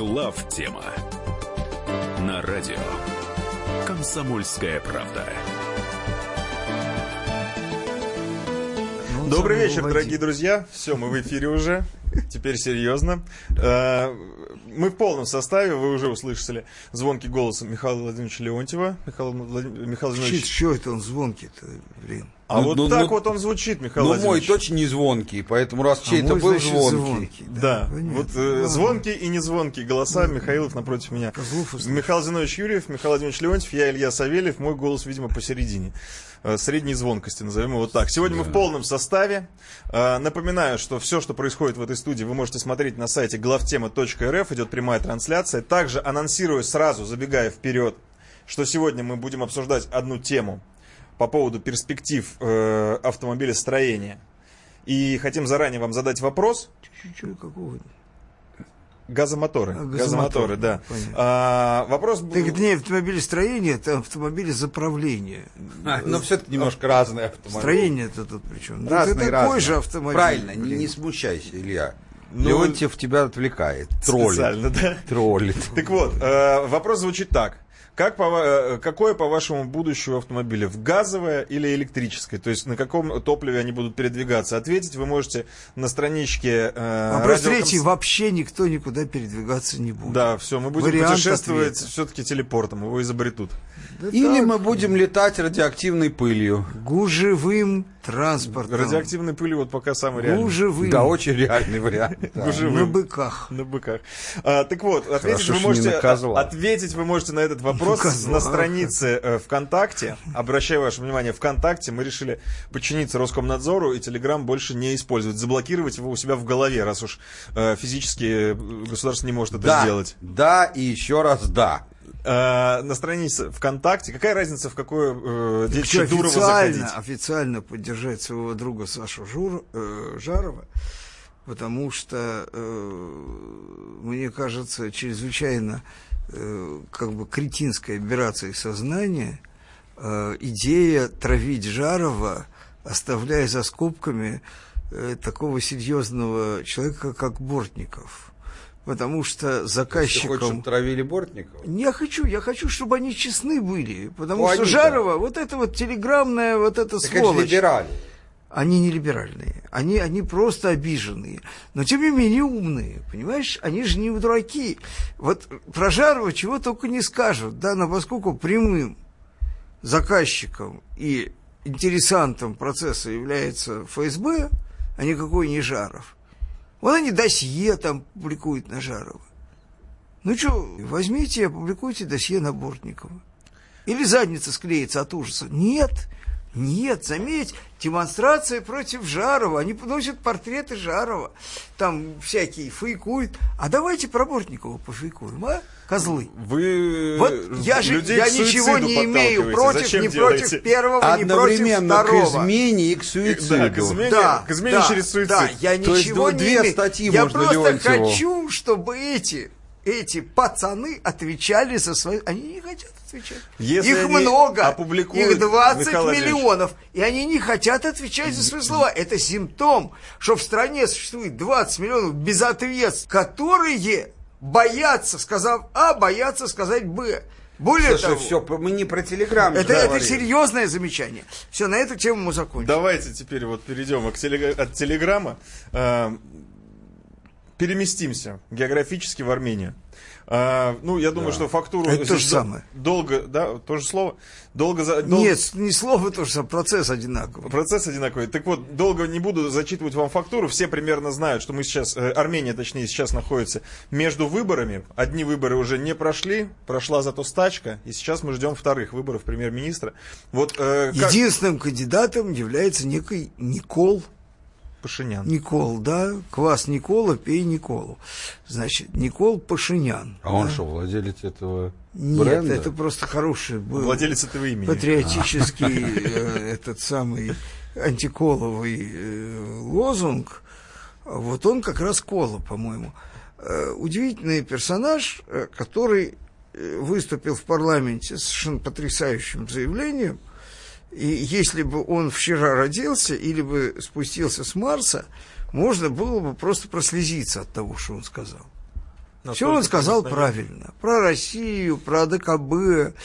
Глав тема на радио Комсомольская правда. Добрый вечер, дорогие друзья. Все, мы в эфире уже. Теперь серьезно. Э, Мы в полном составе, вы уже услышали звонкий голос Михаила Владимировича Леонтьева. Михаил, Владим- Михаил Владимирович. чё это он звонкий-то, блин? А Ну, вот ну, так ну, вот он звучит, Михаил Ну, мой точно не звонкий, поэтому раз чей-то А был значит, звонкий. Да, понятно. вот э, Ладно. звонкие и незвонкие голоса Михаилов напротив меня. Козлов. Михаил Зинович Юрьев, Михаил Владимирович Леонтьев, я Илья Савельев, мой голос, видимо, посередине. Э, Средней звонкости, назовем его так. Сегодня мы в полном составе. Э, Напоминаю, что все, что происходит в этой студии, вы можете смотреть на сайте главтема.рф, идет прямая трансляция. Также анонсирую сразу, забегая вперед, что сегодня мы будем обсуждать одну тему по поводу перспектив э, автомобилестроения. И хотим заранее вам задать вопрос. Чё, какого? Газомоторы. А, газомоторы, газомоторы, да. понятно. А, вопрос... Так это не автомобилестроение, это автомобилезаправление. А, Но все-таки немножко разные автомобили. Строение-то тут причем. Ну, Разные, это такой разные. же автомобиль. Правильно, не, не смущайся, Илья. Ну, Леонтьев тебя отвлекает, троллит. Специально, да? Троллит. Так вот, э, вопрос звучит так. Как по, э, какое, по-вашему, будущее автомобиля? В газовое или электрическое? То есть на каком топливе они будут передвигаться? Ответить вы можете на страничке... Э, Вопрос радио третий. Комс- Вообще никто никуда передвигаться не будет. Да, все, мы будем Вариант путешествовать ответа. все-таки телепортом, его изобретут. Да Или так, мы будем летать радиоактивной пылью. гужевым транспортом. Радиоактивной пыли вот пока самый реальный. Гужевым. Да, очень реальный вариант. да. Гужевым. На быках. На быках. А, так вот, ответить Хорошо, вы, можете, на козла. ответить вы можете на этот вопрос на странице э, ВКонтакте. Обращаю ваше внимание, ВКонтакте мы решили подчиниться Роскомнадзору и Телеграм больше не использовать. Заблокировать его у себя в голове, раз уж э, физически э, государство не может это Да, сделать. да и еще раз да. Э, на странице ВКонтакте, какая разница, в какое э, детище Дурова официально, заходить? официально поддержать своего друга Сашу Жур, э, Жарова, потому что, э, мне кажется, чрезвычайно э, как бы кретинской операцией сознания э, идея травить Жарова, оставляя за скобками э, такого серьезного человека, как Бортников. Потому что Ты заказчиком... хочешь, травили Бортникова? Не хочу, я хочу, чтобы они честны были. Потому Ну, что они-то. Жарова, вот это вот телеграммная, вот Так это же сволочь. либерали. Они не либеральные, они, они просто обиженные, но тем не менее умные, понимаешь? Они же не дураки. Вот про Жарова чего только не скажут, да, но поскольку прямым заказчиком и интересантом процесса является ФСБ, а никакой не Жаров, вот они досье там публикуют на Жарова. Ну что, возьмите и опубликуйте досье на Бортникова. Или задница склеится от ужаса. Нет, нет, заметь, демонстрация против Жарова. Они носят портреты Жарова. Там всякие фейкуют. А давайте про Бортникова пофейкуем, а? Козлы. Вы Вот я же людей я к ничего суициду не имею против, Зачем ни делаете? против первого, ни против Одновременно к второго. измене и к Да, к суициду. измене, Да, к измене да, через суицид. Да, я То есть ничего д- не две имею. статьи Я можно просто Леонтьеву. хочу, чтобы эти, эти пацаны отвечали за свои... Они не хотят отвечать. Если их много, опубликуют, их 20 Михаил миллионов, и они не хотят отвечать за свои слова. Это симптом, что в стране существует 20 миллионов безответств, которые боятся, сказав А, боятся сказать Б. Более Слушай, того, все, мы не про телеграм это, это серьезное замечание. Все, на эту тему мы закончим. Давайте теперь вот перейдем к телег- от телеграмма. э, переместимся географически в Армению. А, ну, я думаю, что фактуру... Это то же самое. Долго, да, то же слово? Долго... за- дол- Нет, не слово тоже, самое, процесс одинаковый. Процесс одинаковый. Так вот, долго не буду зачитывать вам фактуру. Все примерно знают, что мы сейчас, э, Армения, точнее, сейчас находится между выборами. Одни выборы уже не прошли, прошла зато стачка, и сейчас мы ждем вторых выборов премьер-министра. Вот э, как- Единственным кандидатом является некий Никол. Пашинян. Никол, да? Квас Никола, пей Николу. Значит, Никол Пашинян. А он да? что, владелец этого Нет, бренда? это просто хороший был Владелец этого имени. патриотический э, этот самый антиколовый э, лозунг. Вот он как раз Кола, по-моему. Э, Удивительный персонаж, который выступил в парламенте с совершенно потрясающим заявлением. И если бы он вчера родился или бы спустился с Марса, можно было бы просто прослезиться от того, что он сказал. Все Настолько он сказал правильно. Про Россию, про АДКБ,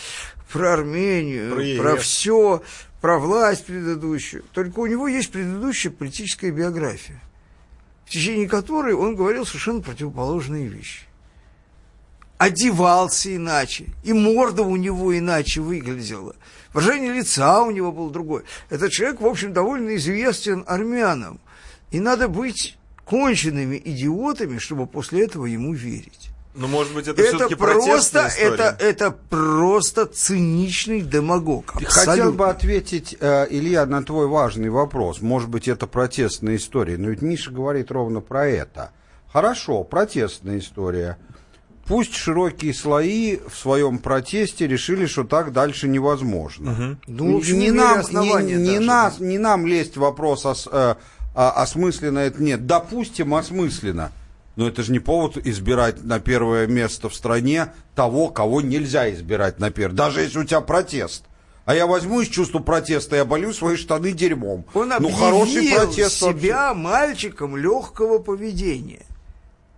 про Армению, Про ЕС. про все, про власть предыдущую. Только у него есть предыдущая политическая биография, в течение которой он говорил совершенно противоположные вещи. Одевался иначе, и морда у него иначе выглядела. Выражение лица у него было другое. Этот человек, в общем, довольно известен армянам. И надо быть конченными идиотами, чтобы после этого ему верить. Ну, может быть, это, Это все-таки просто, это, это просто циничный демагог. Хотел Абсолютно. бы ответить, э, Илья, на твой важный вопрос. Может быть, это протестная история, но ведь Миша говорит ровно про это. Хорошо, протестная история. Пусть широкие слои в своем протесте решили, что так дальше невозможно. Ну, в общем, не, нам, не, не нас, не нам лезть в вопрос, ос- э, осмысленно это нет. Допустим, осмысленно. Но это же не повод избирать на первое место в стране того, кого нельзя избирать на первое. Даже если у тебя протест. А я возьму из чувства протеста и оболью свои штаны дерьмом. Он ну, хороший протест вообще. себя мальчиком легкого поведения.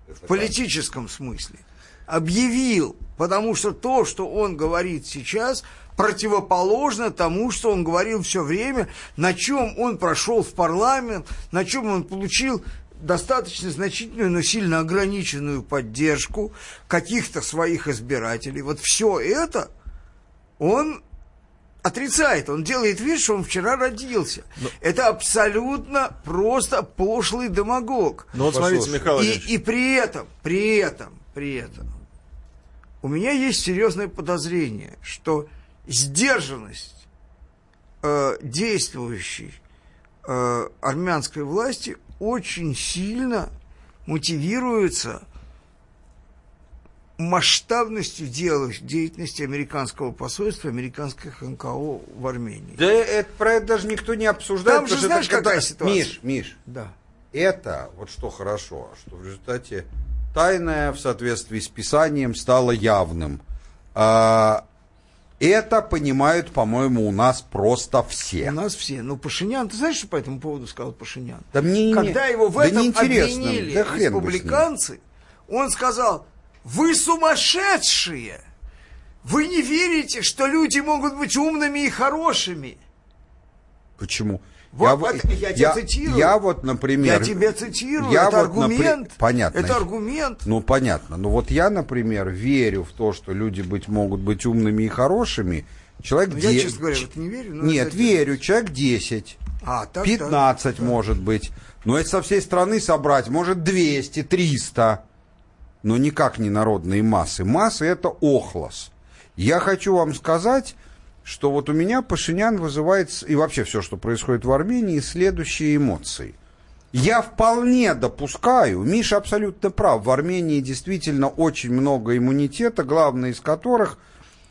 В политическом смысле. Объявил. Потому что то, что он говорит сейчас, противоположно тому, что он говорил все время, на чем он прошел в парламент, на чем он получил достаточно значительную, но сильно ограниченную поддержку каких-то своих избирателей. Вот все это он отрицает, он делает вид, что он вчера родился. Это абсолютно просто пошлый демагог. Ну, вот смотрите. Михаил И, и при этом, при этом, при этом, у меня есть серьезное подозрение, что сдержанность э, действующей э, армянской власти очень сильно мотивируется масштабностью деятельности американского посольства, американских НКО в Армении. Да это, про это даже никто не обсуждает. Там же знаешь, это когда- какая ситуация? Миш, Миш, Да. это, вот что хорошо, что в результате тайное в соответствии с Писанием стало явным. А, это понимают, по-моему, у нас просто все. У нас все. Ну, Пашинян, ты знаешь, что по этому поводу сказал Пашинян? Да мне не- Когда его в да этом обвинили Да республиканцы, он сказал, вы сумасшедшие! Вы не верите, что люди могут быть умными и хорошими. Почему? Вот, во- вот я тебя цитирую. я вот, например... Я тебя цитирую, я это вот, напри- аргумент. Понятно. Это аргумент. Ну, понятно. Ну, вот я, например, верю в то, что люди быть, могут быть умными и хорошими. Человек Ну, я, де- честно говоря, в это не верю. но Нет, это- верю. Человек 10, А, так, 15 может быть. Но это со всей страны собрать, может 200, 300. Но никак не народные массы. Массы это охлос. Я хочу вам сказать, что вот у меня Пашинян вызывает, и вообще все, что происходит в Армении, следующие эмоции. Я вполне допускаю, Миша абсолютно прав, в Армении действительно очень много иммунитета, главное из которых,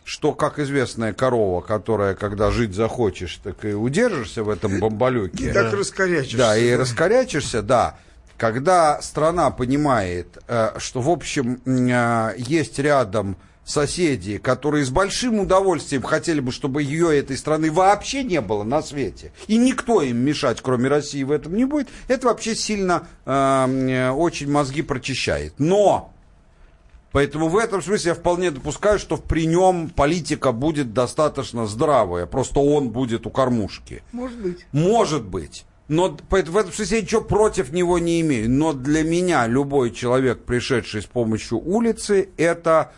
что, как известная корова, которая, когда жить захочешь, так и удержишься в этом бомбалюке. И так раскорячишься. Да, и раскорячишься, да. Когда страна понимает, э, что, в общем, э, есть рядом соседи, которые с большим удовольствием хотели бы, чтобы ее, этой страны, вообще не было на свете, и никто им мешать, кроме России, в этом не будет, это вообще сильно э, э, очень мозги прочищает. Но Поэтому в этом смысле я вполне допускаю, что при нем политика будет достаточно здравая. Просто он будет у кормушки. Может быть. Может быть. Но поэтому в этом смысле я ничего против него не имею. Но для меня любой человек, пришедший с помощью улицы, это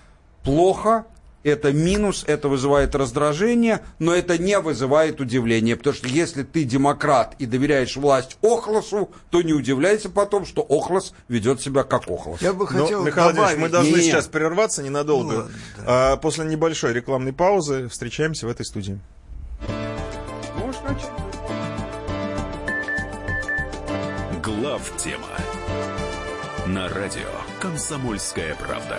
плохо, это минус, это вызывает раздражение, но это не вызывает удивления. Потому что если ты демократ и доверяешь власть Охлосу, то не удивляйся потом, что Охлос ведет себя как Охлос. Я бы Ну, хотел Михаил Владимирович, добавить... мы должны Не-не. сейчас прерваться ненадолго. Ну ладно, А, после небольшой рекламной паузы встречаемся в этой студии. Начать? Глав тема на радио Комсомольская правда.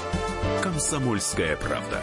«Комсомольская правда».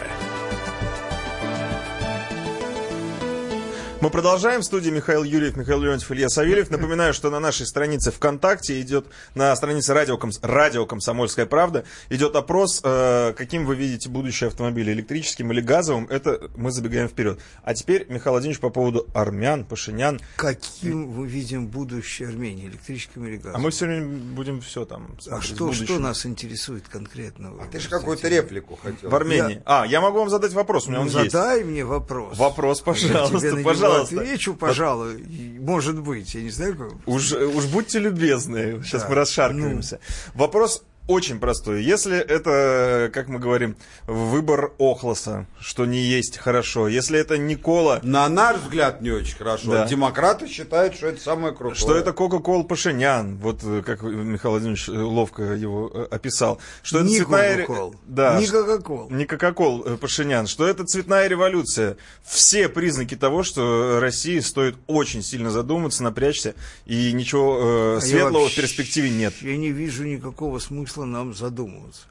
Мы продолжаем. В студии Михаил Юрьев, Михаил Леонтьев, Илья Савельев. Напоминаю, что на нашей странице ВКонтакте идет, на странице радио, Комс- радио «Комсомольская правда» идет опрос, э, каким вы видите будущее автомобиля, электрическим или газовым. Это мы забегаем вперед. А теперь, Михаил Владимирович, по поводу армян, пашинян. Каким мы видим будущее Армении, электрическим или газом? А мы сегодня будем все там А что, что нас интересует конкретно? А ты же какую-то реплику хотел. В Армении. А, я могу вам задать вопрос, у меня Ну, он есть. задай мне вопрос. Вопрос, Я пожалуйста, него пожалуйста. отвечу, пожалуй. И, Может быть, я не знаю, как... Уж, уж будьте любезны, сейчас Да. мы расшаркиваемся. Вопрос очень простой. Если это, как мы говорим, выбор Охлоса, что не есть хорошо, если это Никола, На наш взгляд, не очень хорошо. Да. Демократы считают, что это самое крутое. что это Кока-Кол Пашинян, вот э, как Михаил Владимирович э, ловко его э, описал, что это Не цветная... ре- Кока-Кол. Да, Не Кока-Кол. Не Кока-Кол Пашинян, что это цветная революция. Все признаки того, что России стоит очень сильно задуматься, напрячься, и ничего э, А светлого в перспективе нет. Я не вижу никакого смысла нам задумываться.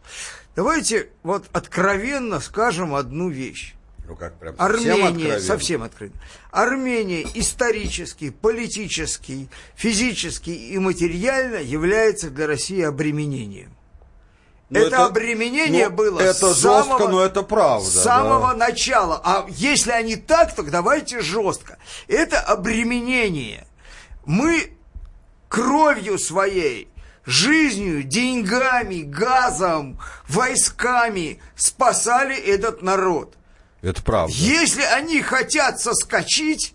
Давайте вот откровенно скажем одну вещь. Ну как, прям совсем Армения, откровенно? совсем откровенно. Армения исторически, политически, физически и материально является для России обременением. Ну, это, обременение ну, было Это с жестко, самого, но это правда. с самого да. начала. А если они так, то давайте жестко. Это обременение. Мы кровью своей, жизнью, деньгами, газом, войсками спасали этот народ. Это правда. Если они хотят соскочить,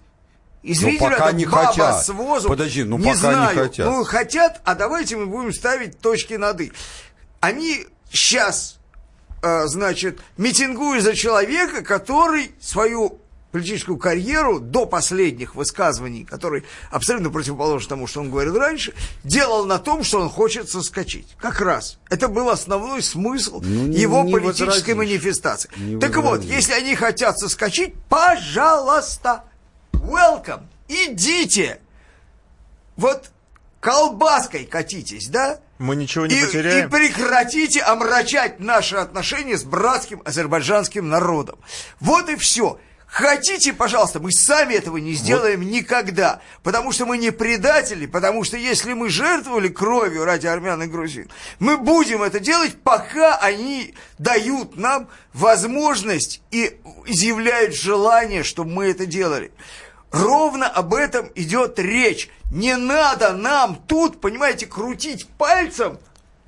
извините, Ну, пока не баба хотят. с возу, Подожди, ну, не пока не знаю, хотят. Ну, хотят, а давайте мы будем ставить точки над «и». Они сейчас, э, значит, митингуют за человека, который свою политическую карьеру до последних высказываний, которые абсолютно противоположны тому, что он говорил раньше, делал на том, что он хочет соскочить. Как раз. Это был основной смысл Ну, не- его не политической возразишь. манифестации. Не так вот, возразишь. если они хотят соскочить, пожалуйста, welcome, идите. Вот колбаской катитесь, да? Мы ничего не и, потеряем. и прекратите омрачать наши отношения с братским азербайджанским народом. Вот и все. Хотите, пожалуйста, мы сами этого не сделаем никогда, потому что мы не предатели, потому что если мы жертвовали кровью ради армян и грузин, мы будем это делать, пока они дают нам возможность и изъявляют желание, чтобы мы это делали. Ровно об этом идет речь. Не надо нам тут, понимаете, крутить пальцем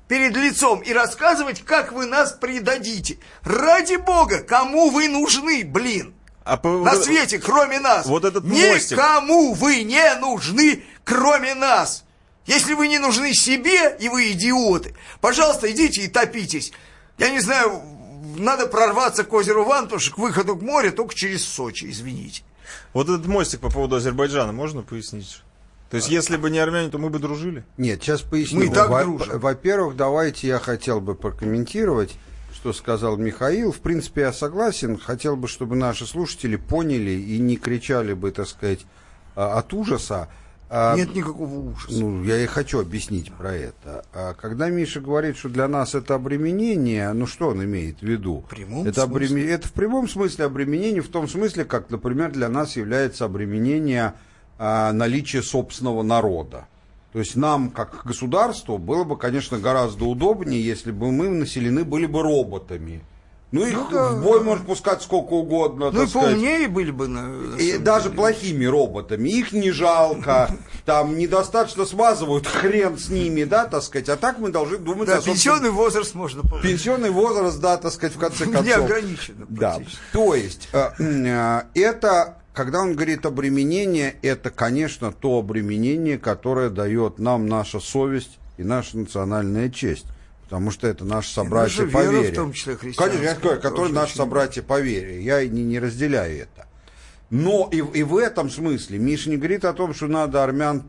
перед лицом и рассказывать, как вы нас предадите. Ради бога, кому вы нужны, блин? А по- На вот- свете, кроме нас. Вот этот мостик. Никому вы не нужны, кроме нас. Если вы не нужны себе, и вы идиоты, пожалуйста, идите и топитесь. Я не знаю, надо прорваться к озеру Вантуш, к выходу к морю только через Сочи, извините. Вот этот мостик по поводу Азербайджана можно пояснить? То есть, если бы не армяне, то мы бы дружили? Нет, сейчас поясню. Мы и так Во- дружим. Во-первых, давайте я хотел бы прокомментировать, что сказал Михаил. В принципе, я согласен. Хотел бы, чтобы наши слушатели поняли и не кричали бы, так сказать, а, от ужаса. А, Нет никакого ужаса. Ну, я и хочу объяснить про это. А когда Миша говорит, что для нас это обременение, ну что он имеет в виду? В прямом это, смысле. обреме- это в прямом смысле обременение, в том смысле, как, например, для нас является обременение а, наличия собственного народа. То есть нам, как государству, было бы, конечно, гораздо удобнее, если бы мы населены были бы роботами. Ну, их да. в бой можно пускать сколько угодно, Ну и сказать. поумнее были бы на, на И даже деле. плохими роботами. Их не жалко. Там недостаточно смазывают, хрен с ними, да, так сказать. А так мы должны думать Да, о пенсионный возраст можно получить. Пенсионный возраст, да, так сказать, в конце концов. Неограниченно Да. практически. То есть, э, э, это, когда он говорит обременение, это, конечно, то обременение, которое дает нам наша совесть и наша национальная честь. Потому что это наши собратья наша по вере. в том числе Конечно, я говорю, которые наши очень собратья по вере. Я и не, не разделяю это. Но и, и в этом смысле Миша не говорит о том, что надо армян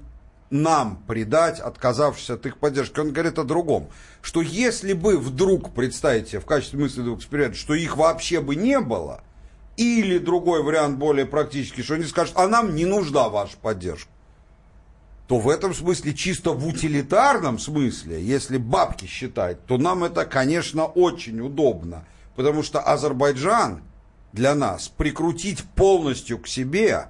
нам предать, отказавшись от их поддержки. Он говорит о другом. Что если бы вдруг, представьте себе, в качестве мысленного эксперимента, что их вообще бы не было, или другой вариант более практический, что они скажут, а нам не нужна ваша поддержка. то в этом смысле, чисто в утилитарном смысле, если бабки считать, то нам это, конечно, очень удобно. Потому что Азербайджан для нас прикрутить полностью к себе,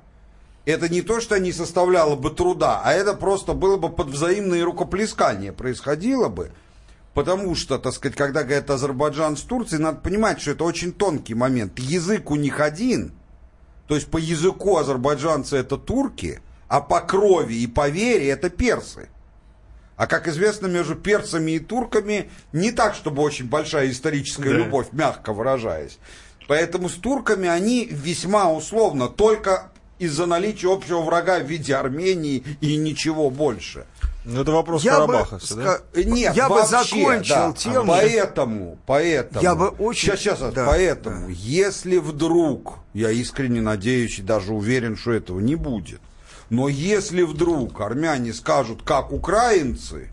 это не то, что не составляло бы труда, а это просто было бы под взаимные рукоплескания происходило бы. Потому что, так сказать, когда говорят Азербайджан с Турцией, надо понимать, что это очень тонкий момент. Язык у них один. То есть по языку азербайджанцы это турки, а по крови и по вере это персы. А как известно, между перцами и турками не так, чтобы очень большая историческая Да. любовь, мягко выражаясь. Поэтому с турками они весьма условно, только из-за наличия общего врага в виде Армении и ничего больше. Ну, это вопрос Я бы Карабаха всё, да? Нет, я бы вообще, закончил да. тем, Поэтому, поэтому. Я бы очень- Сейчас, сейчас, да, поэтому, да. если вдруг, я искренне надеюсь и даже уверен, что этого не будет, но если вдруг армяне скажут, как украинцы,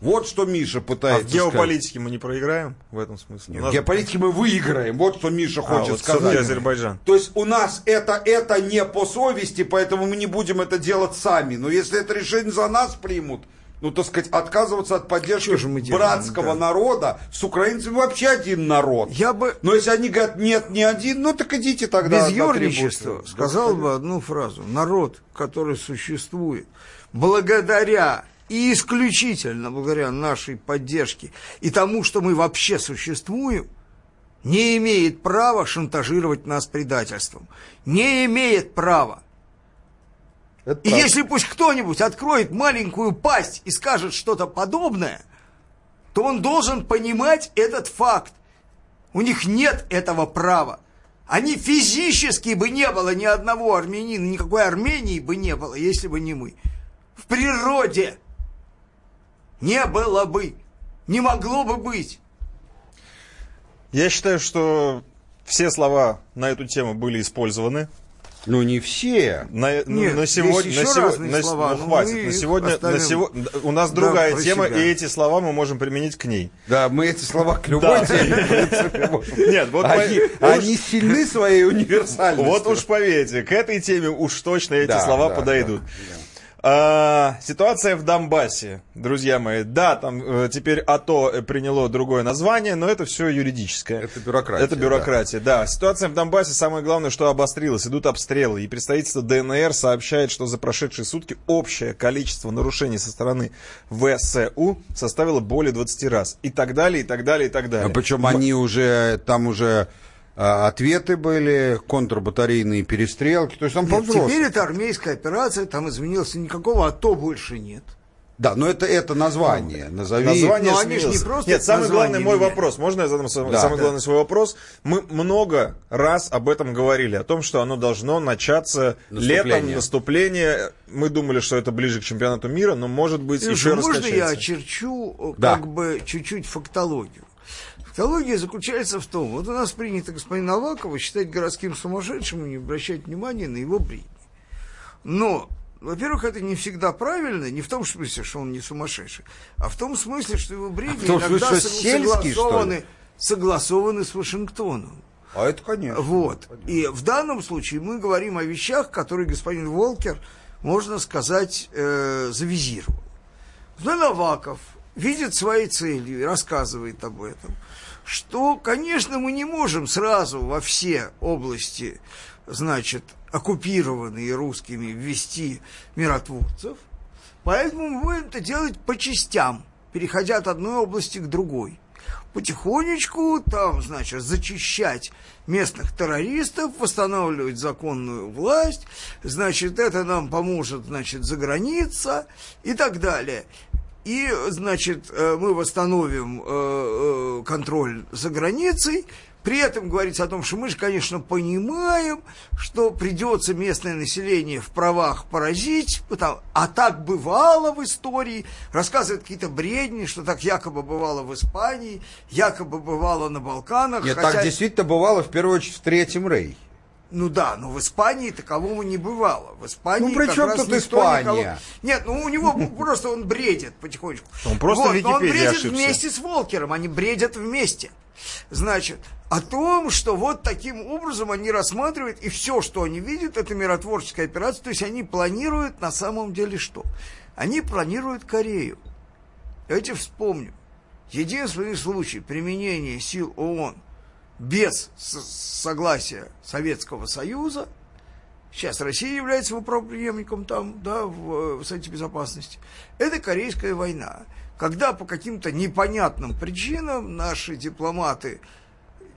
вот что Миша А в пытается геополитике мы не проиграем в этом смысле? сказать. Нет, нас- в геополитике мы выиграем, вот что Миша А, хочет вот сказать. Азербайджан. То есть у нас это, это не по совести, поэтому мы не будем это делать сами. Но если это решение за нас примут, ну, так сказать, отказываться от поддержки же мы делаем, братского да. народа, с украинцами вообще один народ. Я бы Но если они говорят, нет, не один, ну так идите тогда. без трибуну. сказал бы одну фразу. Народ, который существует благодаря и исключительно благодаря нашей поддержке и тому, что мы вообще существуем, не имеет права шантажировать нас предательством. Не имеет права. Это И правда. если пусть кто-нибудь откроет маленькую пасть и скажет что-то подобное, то он должен понимать этот факт. У них нет этого права. Они физически бы не было ни одного армянина, никакой Армении бы не было, если бы не мы. В природе не было бы, не могло бы быть. Я считаю, что все слова на эту тему были использованы. Ну не все. На, ну, Нет, на есть сегодня, еще на сего- разные на слова, ну, но хватит. На сегодня, на оставим, сего- у нас да, другая про тема, себя. и эти слова мы можем применить к ней. Да, мы эти слова к любой Да. теме, в принципе, можем. Нет, вот они, по- они сильны своей универсальностью. Вот уж поверьте, к этой теме уж точно эти Да, слова да, подойдут. да, А, ситуация в Донбассе, друзья мои. Да, там э, теперь АТО э, приняло другое название, но это все юридическое. Это бюрократия, Это бюрократия, да. Ситуация в Донбассе, самое главное, что обострилась. Идут обстрелы. И представительство ДНР сообщает, что за прошедшие сутки общее количество нарушений со стороны ВСУ составило более 20 раз. И так далее, и так далее, и так далее. А причем они уже, там уже ответы были, контрбатарейные перестрелки. То есть там Нет, по-взрослому. теперь это армейская операция, там изменилось никакого АТО больше нет. Да, но это, это название. Назови. Название Но они ж не сменилось. просто Нет, самый главный мой меняют. вопрос. Можно я задам свой- Да. самый Да. главный свой вопрос? Мы много раз об этом говорили, о том, что оно должно начаться Наступление. летом, наступление. Мы думали, что это ближе к чемпионату мира, но может быть Слушай, еще можно я раскачается. очерчу э, Да. как бы чуть-чуть фактологию? Фактология заключается в том, вот у нас принято господина Авакова считать городским сумасшедшим и не обращать внимания на его бредни. Но, во-первых, это не всегда правильно, не в том смысле, что он не сумасшедший, а в том смысле, что его бредни в том иногда смысле, сельский, согласованы, согласованы с Вашингтоном. А это, конечно. Вот. И в данном случае мы говорим о вещах, которые господин Волкер, можно сказать, э, завизировал. Господин Аваков видит своей целью и рассказывает об этом, что, конечно, мы не можем сразу во все области, значит, оккупированные русскими, ввести миротворцев, поэтому мы будем это делать по частям, переходя от одной области к другой. Потихонечку там, значит, зачищать местных террористов, восстанавливать законную власть, значит, это нам поможет, значит, за граница и так далее. И, значит, э, мы восстановим э, э, контроль за границей, при этом говорится о том, что мы же, конечно, понимаем, что придется местное население в правах поразить, потому, а так бывало в истории, рассказывают какие-то бредни, что так якобы бывало в Испании, якобы бывало на Балканах. Нет, хотя- так действительно бывало, в первую очередь, в Третьем Рейхе. Ну да, но в Испании такового не бывало. В Испании Ну, при чем тут Испания? никого- Нет, ну у него просто он бредит потихонечку. Он просто вот, но он бредит ошибся. вместе с Волкером, они бредят вместе. Значит, о том, что вот таким образом они рассматривают, и все, что они видят, это миротворческая операция, то есть они планируют на самом деле что? Они планируют Корею. Давайте вспомним. Единственный случай применения сил ООН без согласия Советского Союза, сейчас Россия является его правоприемником там, да, в, в Совете Безопасности, это Корейская война. Когда по каким-то непонятным причинам наши дипломаты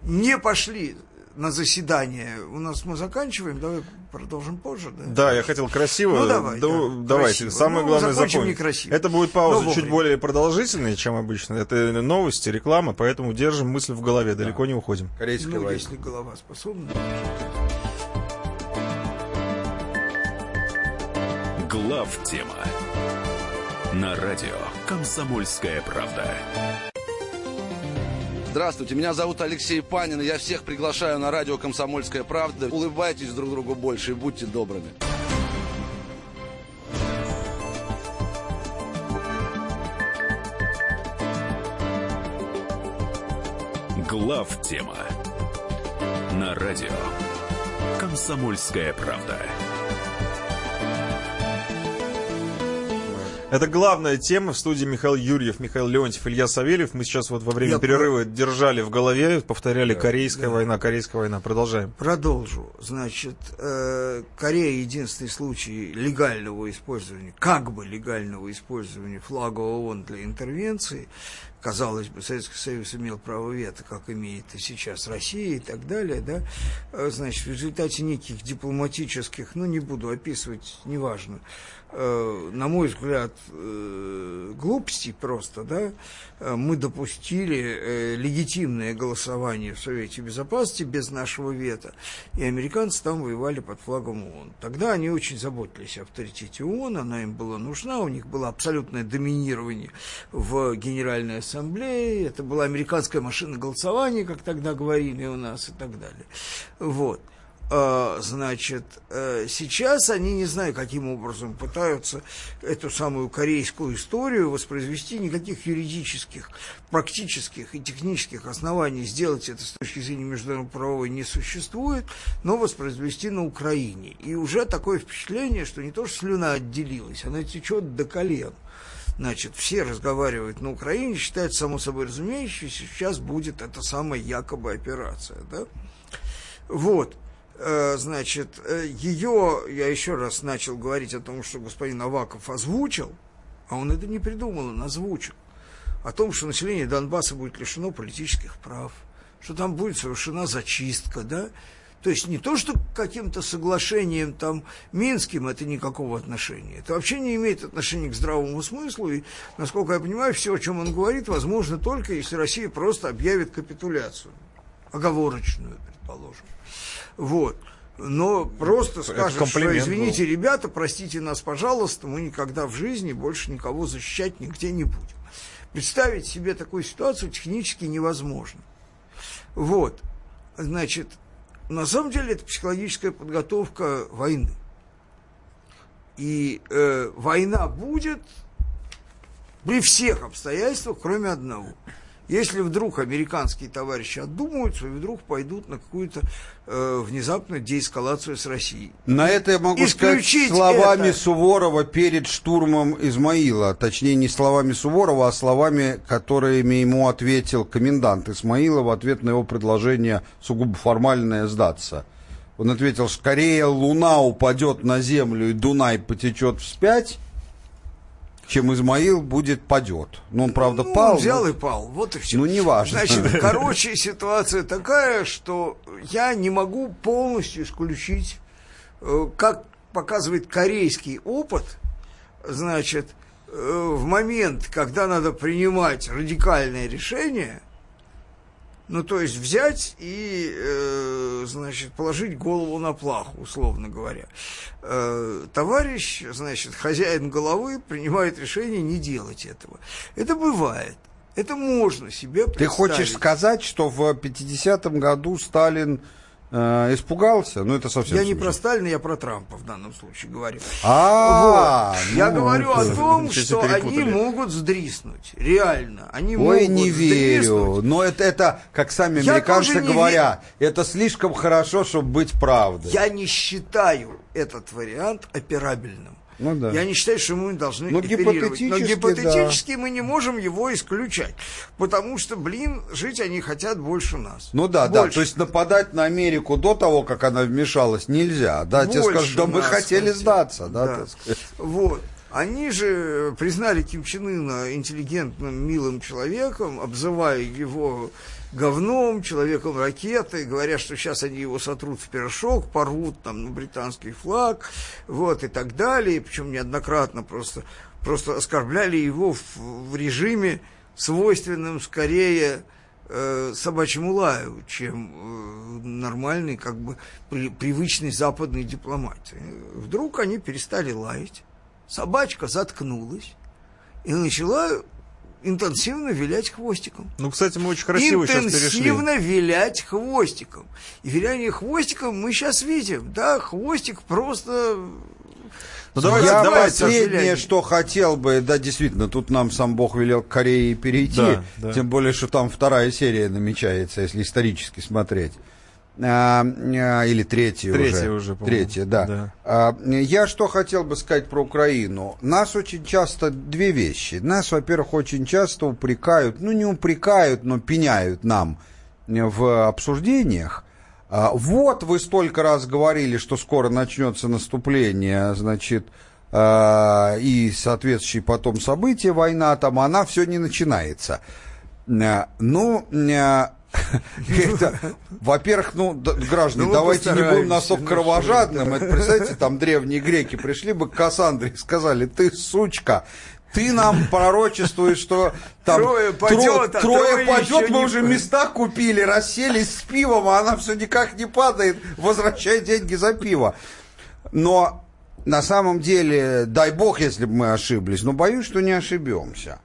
не пошли на заседание. У нас мы заканчиваем, давай продолжим позже. Да, да я хотел красиво. Ну, давай, да, да, давайте. Красиво. Самое ну, главное закончим запомнить. некрасиво. Это будет пауза чуть более продолжительная, чем обычно. Это новости, реклама, поэтому держим мысль в голове, далеко не уходим. Корейская ну, война. если голова способна. Глав тема на радио Комсомольская правда. Здравствуйте, меня зовут Алексей Панин, и я всех приглашаю на радио «Комсомольская правда». Улыбайтесь друг другу больше и будьте добрыми. Глав тема на радио Комсомольская правда. Это главная тема в студии Михаил Юрьев, Михаил Леонтьев, Илья Савельев. Мы сейчас вот во время Я перерыва держали в голове, повторяли Корейская да. война, Корейская война. Продолжаем. Продолжу. Значит, э, Корея единственный случай легального использования, как бы легального использования флага ООН для интервенции. Казалось бы, Советский Союз имел право вето, как имеет и сейчас Россия и так далее, да, Э, значит, в результате неких дипломатических, ну, не буду описывать, неважно, э, на мой взгляд, э, глупостей просто, да, э, мы допустили легитимное голосование в Совете Безопасности без нашего вето, и американцы там воевали под флагом ООН. Тогда они очень заботились о авторитете ООН, она им была нужна, у них было абсолютное доминирование в Генеральной Ассамблее, это была американская машина голосования, как тогда говорили у нас и так далее. Вот. А, Значит, э, сейчас они, не знаю, каким образом пытаются эту самую корейскую историю воспроизвести, никаких юридических, практических и технических оснований сделать это с точки зрения международного правовой не существует, но воспроизвести на Украине. И уже такое впечатление, что не то, что слюна отделилась, она течет до колен. Значит, все разговаривают на Украине, считают само собой разумеющееся, сейчас будет эта самая якобы операция, да? Вот. Э, Значит, э, ее, я еще раз начал говорить о том, что господин Аваков озвучил, а он это не придумал, он озвучил, о том, что население Донбасса будет лишено политических прав, что там будет совершена зачистка, да, то есть не то, что каким-то соглашением там Минским это никакого отношения. Это вообще не имеет отношения к здравому смыслу. И, насколько я понимаю, все, о чем он говорит, возможно только, если Россия просто объявит капитуляцию. Оговорочную, предположим. Вот. Но просто скажет, что извините, ребята, простите нас, пожалуйста, мы никогда в жизни больше никого защищать нигде не будем. Представить себе такую ситуацию технически невозможно. Вот. Значит, на самом деле это психологическая подготовка войны. И э, война будет при всех обстоятельствах, кроме одного. Если вдруг американские товарищи отдумаются и вдруг пойдут на какую-то э, внезапную деэскалацию с Россией. На это я могу Исключить сказать словами это. Суворова перед штурмом Измаила. Точнее, не словами Суворова, а словами, которыми ему ответил комендант Исмаила в ответ на его предложение сугубо формальное сдаться. Он ответил, скорее луна упадет на землю и Дунай потечет вспять, чем Измаил будет падет. Ну, он, правда, Ну, пал. взял но- и пал. Вот и все. Ну, неважно. Значит, короче, ситуация такая, что я не могу полностью исключить, э, как показывает корейский опыт, значит, э, в момент, когда надо принимать радикальное решение, ну, то есть взять и, э, значит, положить голову на плаху, условно говоря. Э, товарищ, значит, хозяин головы принимает решение не делать этого. Это бывает. Это можно себе Ты представить. хочешь сказать, что в 50-м году Сталин э, испугался, ну это совсем Я не про Сталина, я про Трампа в данном случае говорю. А, Вот. Я ну, говорю о том, что они могут сдриснуть. Реально. Они Ой, могут не верю. сдриснуть. Но это, это, как сами Я американцы говорят, это слишком хорошо, чтобы быть правдой. Я не считаю этот вариант операбельным. Ну да. Я не считаю, что мы должны Ну, оперировать. Но гипотетически, гипотетически мы не можем его исключать. Потому что, блин, жить они хотят больше нас. Ну да, да, Больше. то есть нападать на Америку до того, как она вмешалась, нельзя. Да, тебе Больше скажут, да мы хотели хотят. сдаться, да, Да. Вот. Они же признали Ким Чен Ына интеллигентным, милым человеком, обзывая его говном, человеком ракеты, говоря, что сейчас они его сотрут в порошок, порвут там на британский флаг, вот, и так далее. Причем неоднократно просто, просто оскорбляли его в, в режиме, свойственном скорее э, собачьему лаю, чем э, нормальной, как бы при- привычной западной дипломатии. Вдруг они перестали лаять, собачка заткнулась и начала интенсивно вилять хвостиком. Ну, кстати, мы очень красиво сейчас перешли. интенсивно вилять хвостиком. И виляние хвостиком мы сейчас видим. Да, хвостик просто... Ну, давайте, Я давайте. последнее, что хотел бы, да, действительно, тут нам сам Бог велел к Корее перейти, Да, да. тем более, что там вторая серия намечается, если исторически смотреть. А, а, или третья, Третья уже. уже. Третья, да. Да. А, я что хотел бы сказать про Украину. Нас очень часто две вещи. Нас, во-первых, очень часто упрекают, ну не упрекают, но пеняют нам в обсуждениях. Вот вы столько раз говорили, что скоро начнется наступление, значит, и соответствующие потом события, война там, она все не начинается. Ну, во-первых, ну, граждане, Ну, давайте не будем настолько ну, кровожадным. Это, представляете, там древние греки пришли бы к Кассандре и сказали, ты, сучка, ты нам пророчествуешь, что там Трое падет, а трое падет, мы не уже падет». места купили, расселись с пивом, а она все никак не падает, возвращай деньги за пиво. Но на самом деле, дай бог, если бы мы ошиблись, но боюсь, что не ошибемся.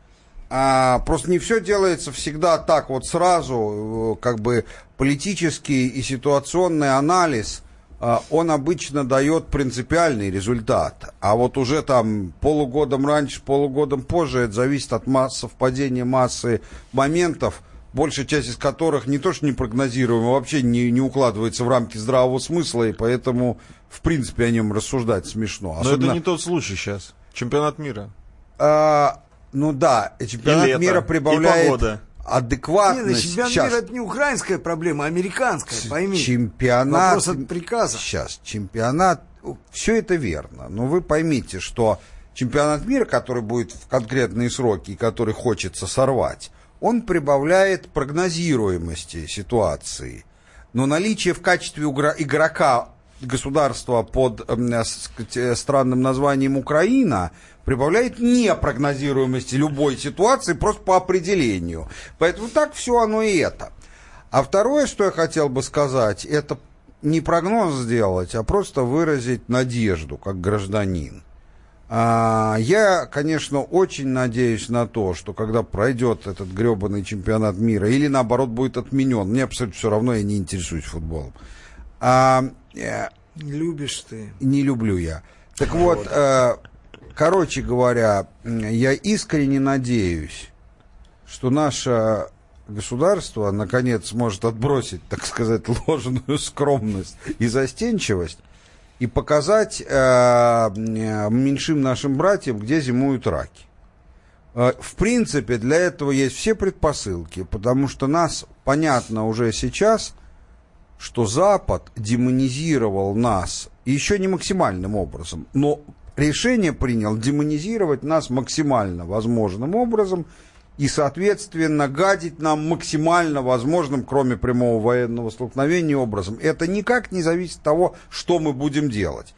А, просто не все делается всегда так вот сразу, э, как бы политический и ситуационный анализ, а, он обычно дает принципиальный результат. А вот уже там полугодом раньше, полугодом позже, это зависит от масс, совпадения массы моментов, большая часть из которых не то что не прогнозируема, вообще не, не укладывается в рамки здравого смысла, и поэтому, в принципе, о нем рассуждать смешно. Но это не тот случай сейчас. Чемпионат мира. А, ну да, и чемпионат И лето, мира и прибавляет погода. Адекватность. чемпионат Щас. мира это не украинская проблема, а американская, пойми. Чемпионат... Вопрос от приказа. Сейчас, чемпионат... Все это верно, но вы поймите, что чемпионат мира, который будет в конкретные сроки и который хочется сорвать, он прибавляет прогнозируемости ситуации. Но наличие в качестве игрока государства под э, странным названием Украина прибавляет непрогнозируемости любой ситуации просто по определению. Поэтому так все оно и это. А второе, что я хотел бы сказать, это не прогноз сделать, а просто выразить надежду как гражданин. А, Я, конечно, очень надеюсь на то, что когда пройдет этот гребаный чемпионат мира, или наоборот будет отменен, мне абсолютно все равно, я не интересуюсь футболом. А, э, Любишь ты. не люблю я. Так вот, э, короче говоря, я искренне надеюсь, что наше государство наконец сможет отбросить, так сказать, ложную скромность и застенчивость и показать э, меньшим нашим братьям, где зимуют раки. Э, В принципе, для этого есть все предпосылки, потому что нас понятно уже сейчас, что Запад демонизировал нас, еще не максимальным образом, но решение принял демонизировать нас максимально возможным образом и, соответственно, гадить нам максимально возможным, кроме прямого военного столкновения, образом. Это никак не зависит от того, что мы будем делать.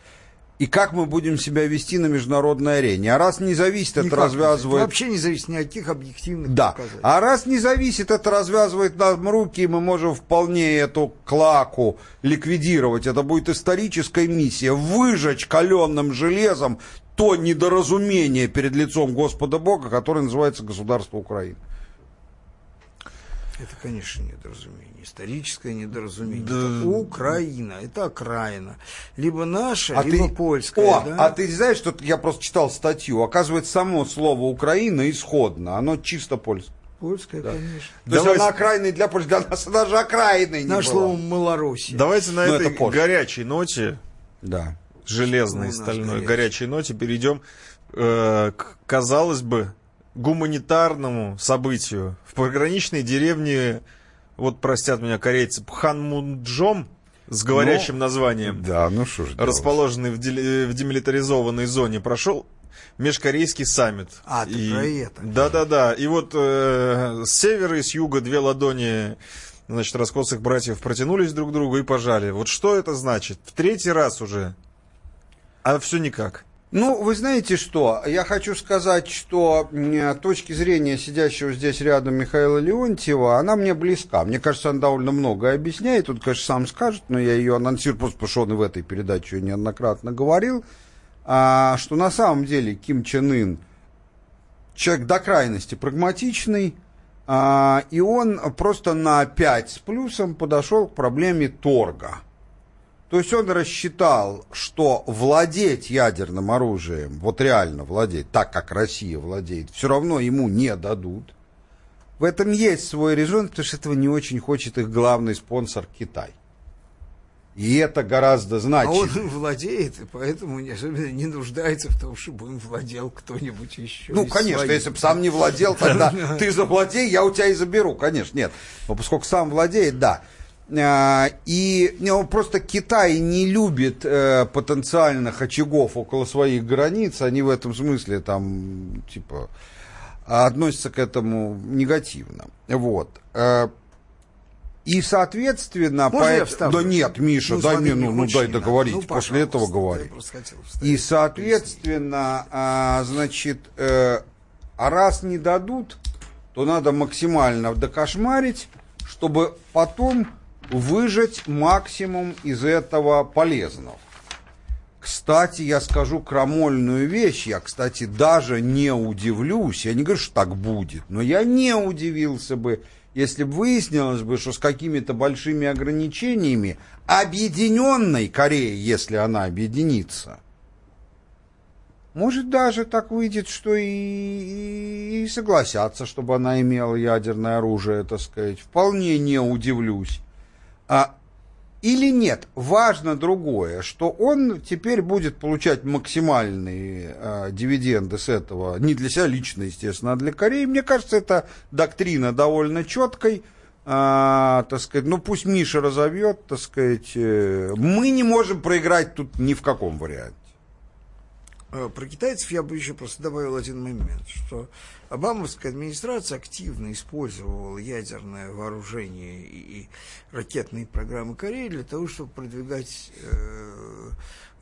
И как мы будем себя вести на международной арене. А раз не зависит, это Никак зависит. развязывает Вообще не зависит ни от каких объективных да. показателей. А раз не зависит, это развязывает нам руки, и мы можем вполне эту клаку ликвидировать. Это будет историческая миссия. Выжечь каленым железом то недоразумение перед лицом Господа Бога, которое называется государство Украины. Это, конечно, недоразумение. Историческое недоразумение. Это Украина, это окраина. Либо наша, А либо ты- польская. О, да? а ты знаешь, что я просто читал статью. Оказывается, само слово Украина исходно. Оно чисто польское. Польская, конечно. То есть Давай она с- окраиной для Польши. Для нас даже окраиной не Наш была. слово Малороссия. Давайте на Ну, этой это горячей ноте, Да. железной, стальной, горячей? горячей ноте перейдем э, к, казалось бы, гуманитарному событию. В пограничной деревне, вот простят меня корейцы, Пханмунджом с говорящим названием, Да, ну что ж делать. расположенный в, дели- в демилитаризованной зоне, прошел межкорейский саммит. А, ты И- про это. Да-да-да. И вот э, с севера и с юга две ладони значит, раскосых братьев протянулись друг к другу и пожали. Вот что это значит? В третий раз уже. А все никак. Ну, вы знаете что? Я хочу сказать, что м, точки зрения сидящего здесь рядом Михаила Леонтьева, она мне близка. Мне кажется, она довольно многое объясняет. Он, конечно, сам скажет, но я ее анонсирую просто потому, что он и в этой передаче неоднократно говорил, а, что на самом деле Ким Чен Ын человек до крайности прагматичный, а, и он просто на 5 с плюсом подошел к проблеме торга. То есть он рассчитал, что владеть ядерным оружием, вот реально владеть, так как Россия владеет, все равно ему не дадут. В этом есть свой резон, потому что этого не очень хочет их главный спонсор Китай. И это гораздо А он им владеет, и поэтому не, особенно не нуждается в том, чтобы им владел кто-нибудь еще. Ну, конечно, своих. если бы сам не владел, тогда ты завладей, я у тебя и заберу, конечно, нет. Но поскольку сам владеет, да. А, И ну, просто Китай не любит э, потенциальных очагов около своих границ, они в этом смысле там, типа, относятся к этому негативно. Вот. Э, И, соответственно, Можно я поэт- вставлю? Да нет, Миша, Ну, дай смотри, мне, ну, ну, дай договорить, Ну, после этого говори. я И, соответственно, а, значит, э, а раз не дадут, то надо максимально докошмарить, чтобы потом выжать максимум из этого полезного. Кстати, я скажу крамольную вещь. Я, кстати, даже не удивлюсь. Я не говорю, что так будет, но я не удивился бы, если бы выяснилось бы, что с какими-то большими ограничениями объединенной Кореи, если она объединится, может, даже так выйдет, что и, и- и согласятся, чтобы она имела ядерное оружие, так сказать. Вполне не удивлюсь. А, или нет, важно другое, что он теперь будет получать максимальные а, дивиденды с этого, не для себя лично, естественно, а для Кореи. Мне кажется, эта доктрина довольно четкой. А, так сказать, ну пусть Миша разовьет, так сказать, э, мы не можем проиграть тут ни в каком варианте. Э, Про китайцев я бы еще просто добавил один момент, что Обамовская администрация активно использовала ядерное вооружение и, и ракетные программы Кореи для того, чтобы продвигать э,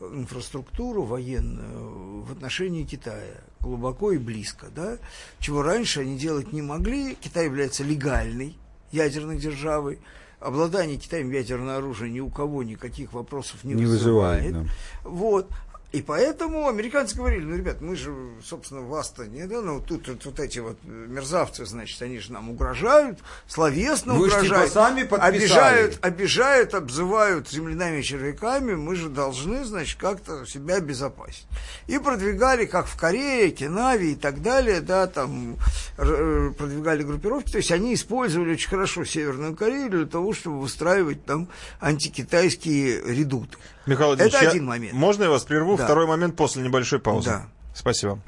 инфраструктуру военную в отношении Китая глубоко и близко, да, чего раньше они делать не могли. Китай является легальной ядерной державой. Обладание Китаем ядерным оружием ни у кого никаких вопросов не, Не вызывает, вызывает. да. Вот. И поэтому американцы говорили, ну, ребят, мы же, собственно, вас-то не, да, ну, тут, тут вот эти вот мерзавцы, значит, они же нам угрожают, словесно Вы типа угрожают. сами подписали. обижают, обижают, обзывают земляными червяками, мы же должны, значит, как-то себя обезопасить. И продвигали, как в Корее, Кинаве и так далее, да, там, р- продвигали группировки, то есть они использовали очень хорошо Северную Корею для того, чтобы выстраивать там антикитайские редуты. Михаил Владимирович, Это я- один момент. Можно я вас прерву? Да. Второй момент после небольшой паузы. Да. Спасибо.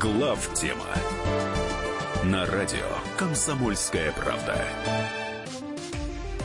Глав тема на радио Комсомольская правда.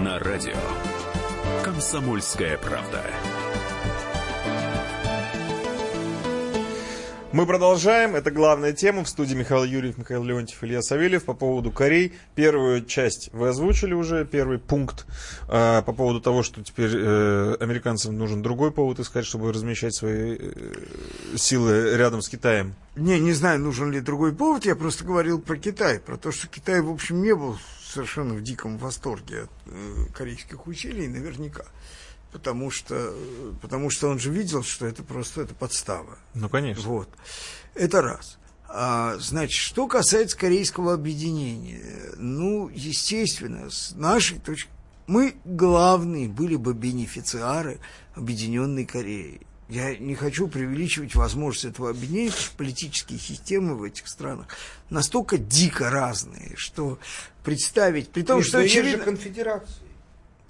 на радио Комсомольская правда. Мы продолжаем. Это главная тема. В студии Михаил Юрьев, Михаил Леонтьев, Илья Савельев. По поводу Корей. Первую часть вы озвучили уже, первый пункт. А, по поводу того, что теперь э, американцам нужен другой повод искать, чтобы размещать свои э, силы рядом с Китаем. Не, не знаю, нужен ли другой повод. Я просто говорил про Китай. Про то, что Китай, в общем, не был совершенно в диком восторге от э, корейских усилий, наверняка. Потому что, э, потому что он же видел, что это просто это подстава. Ну, конечно. Вот. Это раз. А, значит, что касается корейского объединения, ну, естественно, с нашей точки мы главные были бы бенефициары Объединенной Кореи. Я не хочу преувеличивать возможность этого объединения, потому что политические системы в этих странах настолько дико разные, что представить, при том, Миш, что но есть же очевидно... конфедерации.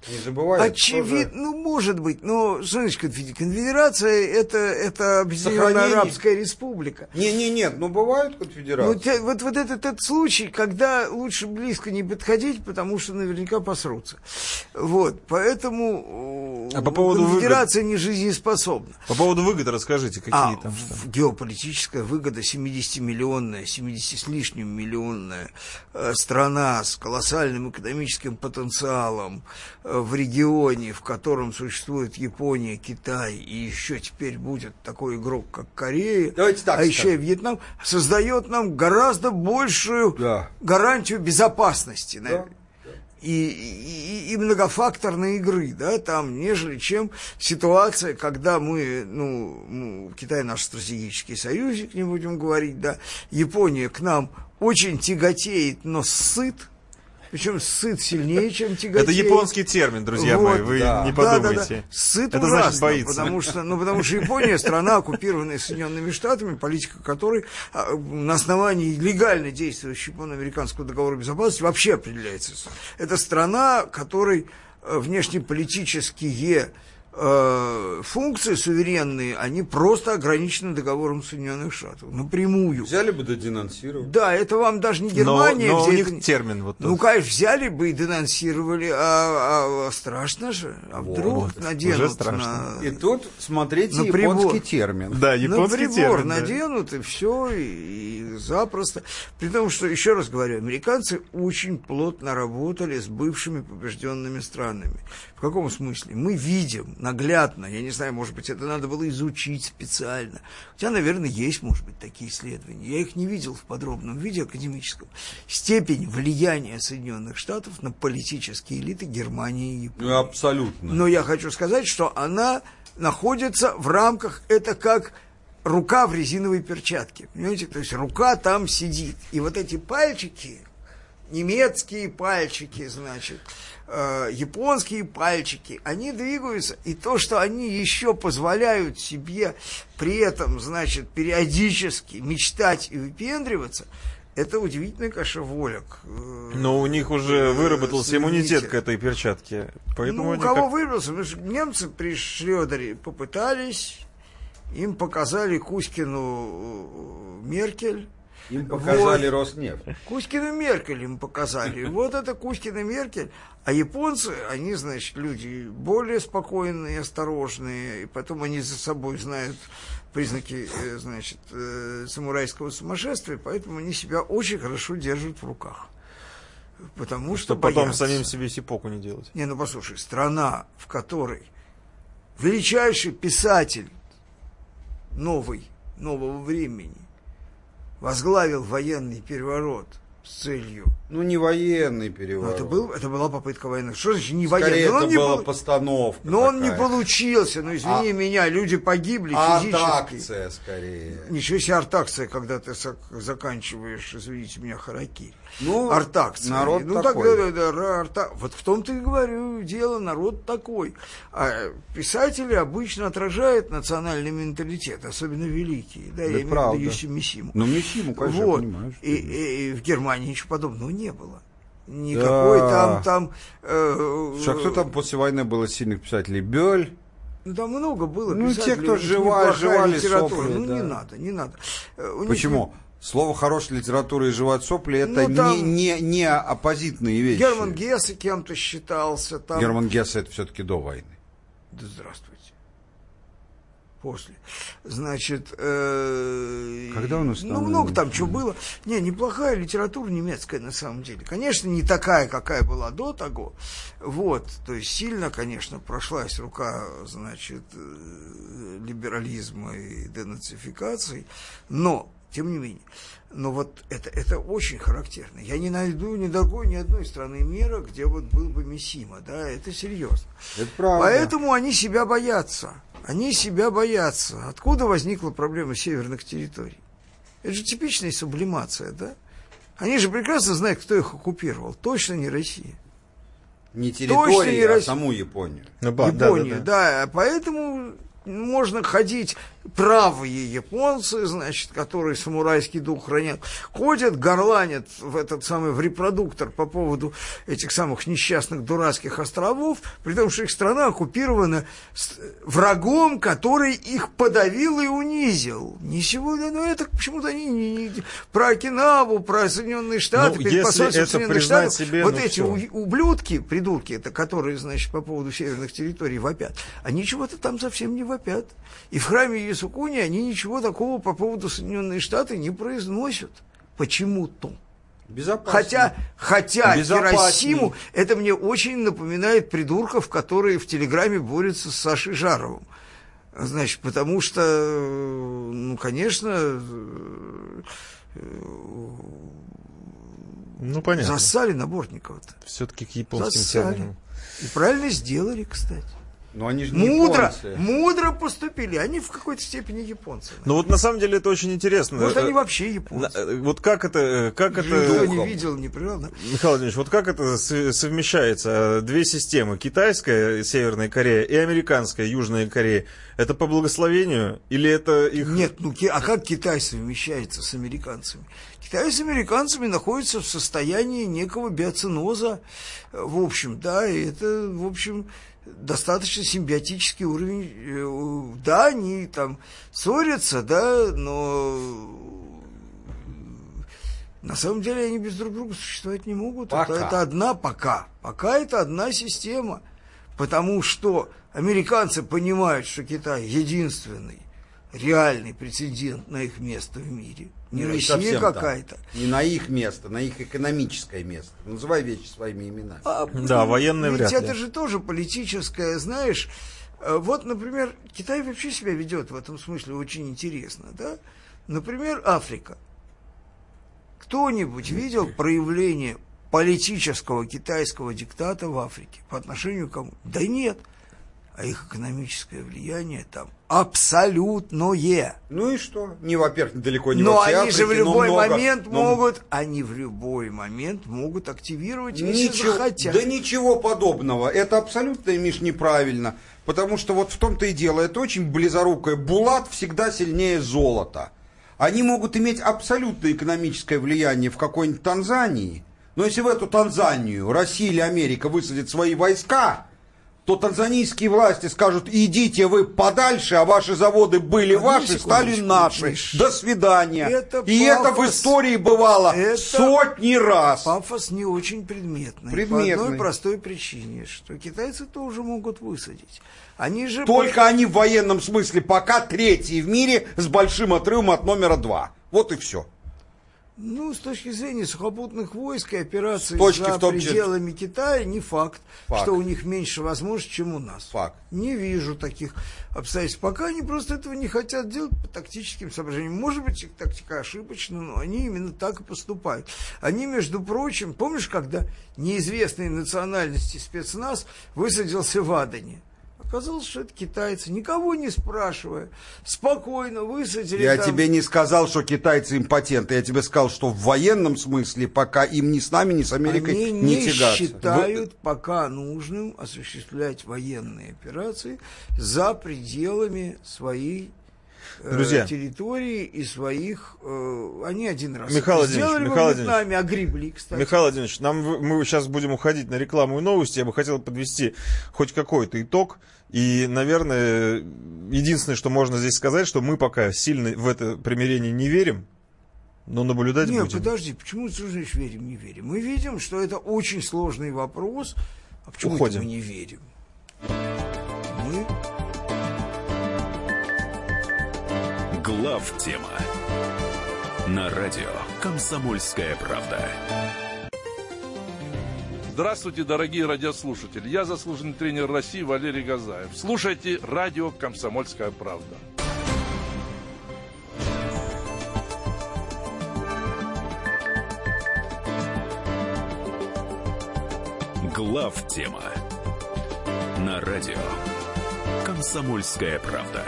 Не забывайте. Очевидно, ну, может быть, но, значит конфедерация? Это, это Объединенная. Арабская Республика. Не, не, нет, ну бывают Ну, конфедерации. те- вот, вот этот, этот случай, когда лучше близко не подходить, потому что наверняка посрутся. Вот, поэтому А по поводу конфедерация не жизнеспособна. По поводу выгоды расскажите, какие А, там. что? в- геополитическая выгода 70-миллионная, 70 с лишним миллионная э, страна с колоссальным экономическим потенциалом э, в регионе, в котором существует Япония, Китай, и еще теперь будет такой игрок, как Корея, Давайте так а еще и скажем. Вьетнам, создает нам гораздо большую Да. гарантию безопасности, Да. и, и, и многофакторной игры, да, там, нежели чем ситуация, когда мы, ну, ну, Китай наш стратегический союзник, не будем говорить, да, Япония к нам очень тяготеет, но сыт, причем сыт сильнее, чем тяготеет. Это японский термин, друзья Вот, мои, вы да. не Да, да, подумайте. да. Сыт Это ужасно, значит боится. Потому что, ну, потому что Япония страна, оккупированная Соединенными Штатами, политика которой а, на основании легально действующего японо-американского договора безопасности вообще определяется. Это страна, которой э, внешнеполитические э, функции суверенные, они просто ограничены договором Соединенных Штатов. Напрямую. Взяли бы да денонсировали. Да, это вам даже не Но, Германия. но у где них это- термин вот ну, тот. конечно, взяли бы и денонсировали, а, а- а страшно же. А вдруг Вот, наденут уже страшно. на, И тут смотрите На прибор. японский термин. Да, на японский прибор термин. да. наденут, и все, и, и запросто. При том, что, еще раз говорю, американцы очень плотно работали с бывшими побежденными странами. В каком смысле? Мы видим наглядно, я не знаю, может быть, это надо было изучить специально. Хотя, наверное, есть, может быть, такие исследования. Я их не видел в подробном виде академическом. Степень влияния Соединенных Штатов на политические элиты Германии и Японии. Абсолютно. Но я хочу сказать, что она находится в рамках, это как рука в резиновой перчатке. Понимаете? То есть рука там сидит. И вот эти пальчики, немецкие пальчики, значит, э, японские пальчики, они двигаются. И то, что они еще позволяют себе при этом, значит, периодически мечтать и выпендриваться, это удивительная, конечно, воля. к, э, Но у них уже э, выработался иммунитет к этой перчатке. Поэтому ну, у кого как- выбрался? Потому что немцы при Шредере попытались, им показали Кузькину э, Меркель. Им показали Вот. Роснефть. Кузькину Меркель им показали. Вот это Кузькина Меркель. А японцы, они, значит, люди более спокойные, осторожные, и потом они за собой знают признаки, э, значит, э, самурайского сумасшествия, поэтому они себя очень хорошо держат в руках. Потому что, Что потом боятся. самим себе сипоку не делать. Не, ну послушай, страна, в которой величайший писатель новый, нового времени возглавил военный переворот с целью. Ну, не военный переворот. это, был, это была попытка военных. Что значит не Скорее, военный? Ну, это он не была полу- постановка Но он не такая. получился. Ну, извини А- меня, люди погибли А физически. Артакция, скорее. Ничего себе артакция, когда ты заканчиваешь, извините меня, харакири. Ну, артакция. народ ну, такой. Так, да, да, да, арта- Вот в том-то и говорю, дело, народ такой. А писатели обычно отражают национальный менталитет, особенно великие. Да, я имею в правда. виду Мисиму. Ну, Мисиму, конечно, я вот. понимаю, что и, и- и в Германии ничего подобного не было. Никакой там, там... э, Слушай, а кто там после войны был из сильных писателей? Бёль? ну, там много было Ну, те, кто них жива- жевали сопли, Ну, да. не надо, не надо. Э, у них Почему? Слово «хорошая литература» и «жевать сопли» — это Ну, там- не, не, не оппозитные вещи. Герман Гессе кем-то считался. Там... Герман Гессе — это все-таки до войны. Да здравствуйте. После. Значит, э, Когда он ну установлен? много там чего было. Не, неплохая литература немецкая на самом деле. Конечно, не такая, какая была до того. Вот, то есть сильно, конечно, прошлась рука, значит, э, либерализма и денацификации, но тем не менее. Но вот это, это очень характерно. Я не найду ни другой, ни одной страны мира, где вот был бы Мисима, да, это серьезно. Это правда. Поэтому они себя боятся. Они себя боятся. Откуда возникла проблема северных территорий? Это же типичная сублимация, да? Они же прекрасно знают, кто их оккупировал. Точно не Россия. Не Точно территорию, не а Россия. саму Японию. Ну, ба- да, да, Японию, да. да, Поэтому можно ходить правые японцы, значит, которые самурайский дух хранят, ходят, горланят в этот самый в репродуктор по поводу этих самых несчастных дурацких островов, при том, что их страна оккупирована врагом, который их подавил и унизил. Ничего, да, но это почему-то они не, не- про Окинаву, про Соединенные Штаты, Ну, перед посольством Соединенных Штатов, себе, вот ну, эти всё. у- ублюдки, придурки, это которые, значит, по поводу северных территорий вопят, они чего-то там совсем не вопят. И в храме Ясукуни они ничего такого по поводу Соединенные Штаты не произносят. Почему-то. Безопасно. Хотя, хотя. Хиросиму, это мне очень напоминает придурков, которые в Телеграме борются с Сашей Жаровым. Значит, потому что, ну, конечно, Ну, понятно. зассали Наборникова-то. Все-таки к японским терминам. И правильно сделали, кстати. Но они же не Мудро, японцы. мудро поступили. Они в какой-то степени японцы. Ну вот на самом деле это очень интересно. Может, Э, они вообще японцы. э, Вот как это, э, как Никто это, не видел, не привел. да? Михаил Владимирович, вот как это совмещается? Две системы, китайская, Северная Корея, и американская, Южная Корея. Это по благословению или это их... Нет, ну ки- а как Китай совмещается с американцами? Китай с американцами находится в состоянии некого биоциноза, э, в общем, да, и это, в общем, достаточно симбиотический уровень. э, Да, они там ссорятся, да, но на самом деле они без друг друга существовать не могут. Это, Пока. это одна пока. Пока это одна система. Потому что американцы понимают, что Китай единственный реальный прецедент на их место в мире. Не Ну, не Россия какая-то. Не на их место, на их экономическое место. Называй вещи своими именами. А, Да, военное ведь вряд ли. это же тоже политическое, знаешь. э, Вот, например, Китай вообще себя ведет в этом смысле очень интересно, да? Например, Африка. Кто-нибудь видел проявление политического китайского диктата в Африке по отношению к кому? Да нет. А их экономическое влияние там абсолютное. Ну и что? Не, во-первых, далеко не Но во они же в любой много. момент Но могут, они в любой момент могут активировать, если Ничего, захотят. да ничего подобного. Это абсолютно, Миш, неправильно. Потому что вот в том-то и дело, это очень близорукое. Булат всегда сильнее золота. Они могут иметь абсолютно экономическое влияние в какой-нибудь Танзании. Но если в эту Танзанию Россия или Америка высадят свои войска, то танзанийские власти скажут, идите вы подальше, а ваши заводы были Одну ваши, стали наши. До свидания. Это И это в пафос. истории бывало Это сотни раз. Пафос не очень предметный. Предметный. По одной простой причине, что китайцы тоже могут высадить. Они же... Только они в военном смысле пока третьи в мире с большим отрывом от номера два. Вот и все. Ну, с точки зрения сухопутных войск и операций точки за в том числе- пределами Китая, не факт, Факт. что у них меньше возможностей, чем у нас. Факт. Не вижу таких обстоятельств. Пока они просто этого не хотят делать по тактическим соображениям. Может быть, их тактика ошибочна, но они именно так и поступают. Они, между прочим, помнишь, когда неизвестной национальности спецназ высадился в Адане? Оказалось, что это китайцы, никого не спрашивая, спокойно высадили Я там- тебе не сказал, что китайцы импотенты. Я тебе сказал, что в военном смысле пока им ни с нами, ни с Америкой Они не, не тягаться. считают пока нужным осуществлять военные операции за пределами своей э, Друзья. территории и своих... э, они один раз Михаил сделали Михаил во Вьетнаме, огребли, кстати. Михаил Владимирович, нам, мы сейчас будем уходить на рекламу и новости. Я бы хотел подвести хоть какой-то итог. И, наверное, единственное, что можно здесь сказать, что мы пока сильно в это примирение не верим, но наблюдать Нет, будем. подожди, почему ты значит верим, не верим? Мы видим, что это очень сложный вопрос. А почему это Уходим. мы не верим? Мы Глав тема на радио Комсомольская правда. Здравствуйте, дорогие радиослушатели. Я заслуженный тренер России Валерий Газаев. Слушайте радио «Комсомольская правда». Глав тема на радио Комсомольская правда.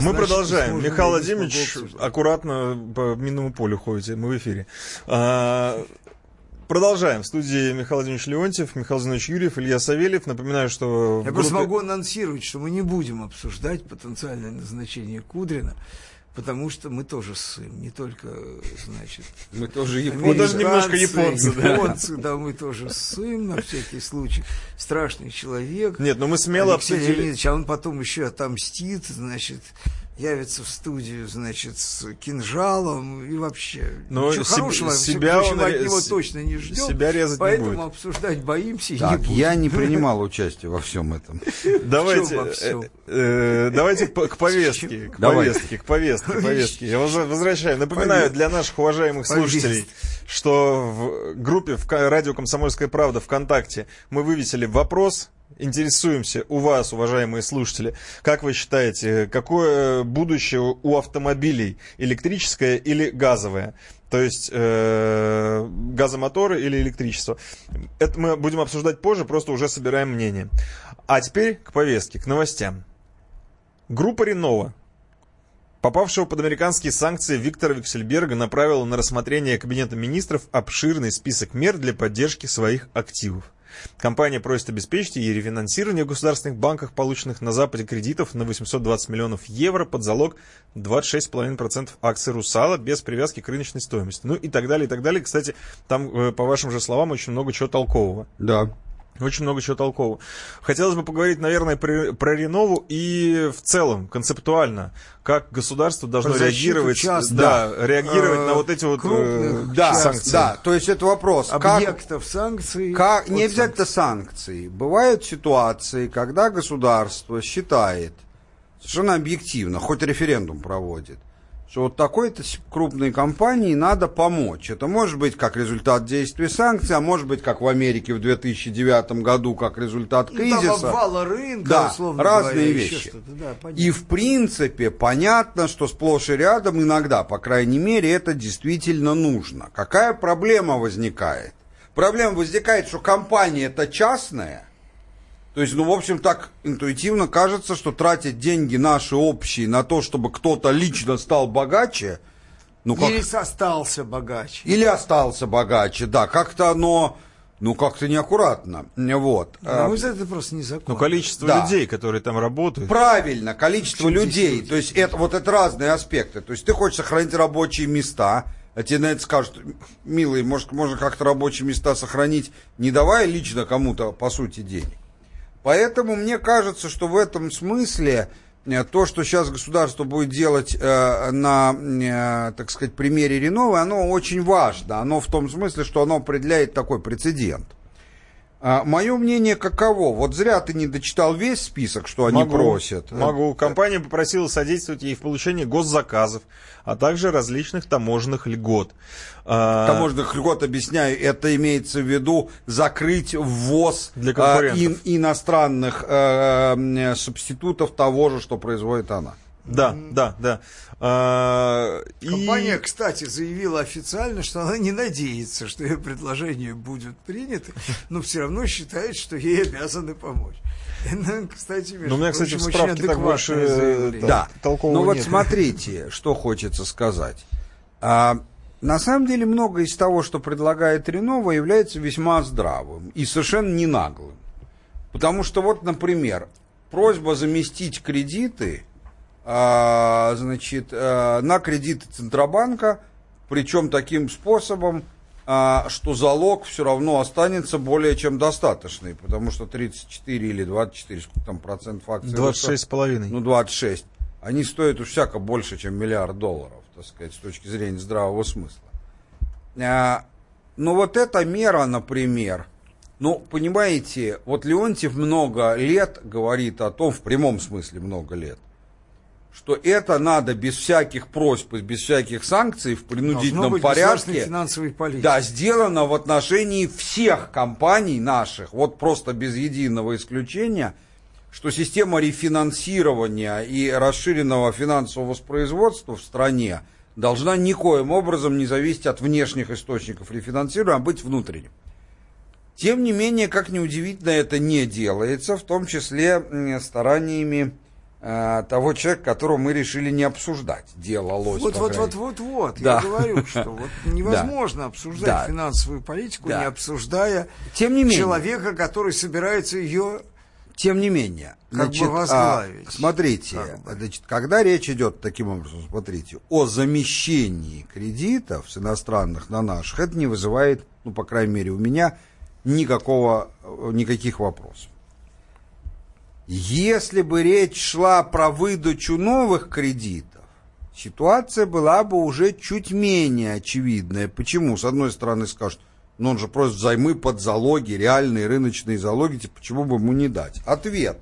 Мы продолжаем. Михаил Владимирович, аккуратно по минному полю ходите, мы в эфире. А, Продолжаем. В студии Михаил Владимирович Леонтьев, Михаил Зинович Юрьев, Илья Савельев. Напоминаю, что... Я просто группе- могу анонсировать, что мы не будем обсуждать потенциальное назначение Кудрина, потому что мы тоже ссым, не только, значит, Мы тоже Мы даже немножко японцы, да. японцы, да, мы тоже ссым на всякий случай. Страшный человек. Нет, но мы смело Алексей обсудили... Леонидович, а он потом еще отомстит, значит, явится в студию, значит, с кинжалом и вообще. Но ничего себ- хорошего, себя он от него с- точно не ждем. себя резать не поэтому будет. обсуждать боимся и не Так, будем. я не принимал участия во всем этом. Давайте, э, э, давайте к, повестке, к повестке, к повестке, повестке. Я воз- возвращаю. Напоминаю для наших уважаемых слушателей, что в группе в радио «Комсомольская правда» ВКонтакте мы вывесили вопрос, интересуемся у вас, уважаемые слушатели, как вы считаете, какое будущее у автомобилей, электрическое или газовое? То есть э, газомоторы или электричество. Это мы будем обсуждать позже, просто уже собираем мнение. А теперь к повестке, к новостям. Группа Ренова, попавшего под американские санкции Виктора Виксельберга, направила на рассмотрение Кабинета министров обширный список мер для поддержки своих активов. Компания просит обеспечить ей рефинансирование в государственных банках, полученных на Западе кредитов на 820 миллионов евро под залог 26,5% акций «Русала» без привязки к рыночной стоимости. Ну и так далее, и так далее. Кстати, там, э, по вашим же словам, очень много чего толкового. Да. Очень много чего толкового. Хотелось бы поговорить, наверное, про, про Ренову и в целом, концептуально, как государство должно Про реагировать, частных, да, реагировать э, на вот эти вот э, Да, санкции. да, то есть это вопрос. Как, объектов санкций. как, не обязательно санкции. Бывают ситуации, когда государство считает, совершенно объективно, хоть референдум проводит, что вот такой-то крупной компании надо помочь. Это может быть как результат действия санкций, а может быть как в Америке в 2009 году, как результат Ну, там кризиса. обвала рынка, Да, условно разные говоря, вещи. да, понятно. И в принципе понятно, что сплошь и рядом иногда, по крайней мере, это действительно нужно. Какая проблема возникает? Проблема возникает, что компания это частная. То есть, ну, в общем, так интуитивно кажется, что тратить деньги наши общие на то, чтобы кто-то лично стал богаче, ну как... Или остался богаче. Или остался богаче, да, как-то оно, ну, как-то неаккуратно, вот. На А, мой взгляд, это просто незаконно. Ну, количество Да. людей, которые там работают. Правильно, количество людей. люди? То есть это вот это разные аспекты. То есть ты хочешь сохранить рабочие места, а тебе на это скажут, милый, может, можно как-то рабочие места сохранить, не давая лично кому-то, по сути, денег. Поэтому мне кажется, что в этом смысле э, то, что сейчас государство будет делать э, на, э, так сказать, примере Реновой, оно очень важно. Оно в том смысле, что оно определяет такой прецедент. Мое мнение каково? Вот зря ты не дочитал весь список, что они Могу, просят. Могу. Компания попросила содействовать ей в получении госзаказов, а также различных таможенных льгот. А, Таможенных льгот, объясняю, это имеется в виду закрыть ввоз Для а, ин- иностранных э, э, субститутов того же, что производит она. Да, да, да. А, и- Компания, кстати, заявила официально, что она не надеется, что ее предложение будет принято, но все равно считает, что ей обязаны помочь. Ну, кстати, между Ну, у меня, кстати, в прочим, очень справке так больше, э. Да, толкового Ну вот нет. смотрите, что хочется сказать. А, на самом деле многое из того, что предлагает Ренова, является весьма здравым и совершенно не наглым. Потому что вот, например, просьба заместить кредиты значит, а, на кредиты Центробанка, причем таким способом, а, что залог все равно останется более чем достаточный, потому что 34 или 24, сколько там процентов акций? 26,5. Ну, 26. Они стоят уж всяко больше, чем миллиард долларов, так сказать, с точки зрения здравого смысла. А, но вот эта мера, например, Ну, понимаете, вот Леонтьев много лет говорит о том, в прямом смысле много лет, что это надо без всяких просьб и без всяких санкций в принудительном быть порядке. финансовой политики. Да, сделано в отношении всех компаний наших, вот просто без единого исключения, что система рефинансирования и расширенного финансового воспроизводства в стране должна никоим образом не зависеть от внешних источников рефинансирования, а быть внутренним. Тем не менее, как ни удивительно, это не делается, в том числе стараниями того человека, которого мы решили не обсуждать. Дело лось. Вот, вот, вот, вот, вот. Да. Я говорю, что вот невозможно обсуждать Да. финансовую политику, Да. не обсуждая Тем не менее. человека, который собирается ее Тем не менее, Как бы значит, возглавить. а, смотрите, Как бы. значит, когда речь идет таким образом, смотрите, о замещении кредитов с иностранных на наших, это не вызывает, ну, по крайней мере, у меня никакого, э, никаких вопросов. Если бы речь шла про выдачу новых кредитов, ситуация была бы уже чуть менее очевидная. Почему? С одной стороны скажут, ну он же просит взаймы под залоги, реальные рыночные залоги, типа, почему бы ему не дать? Ответ.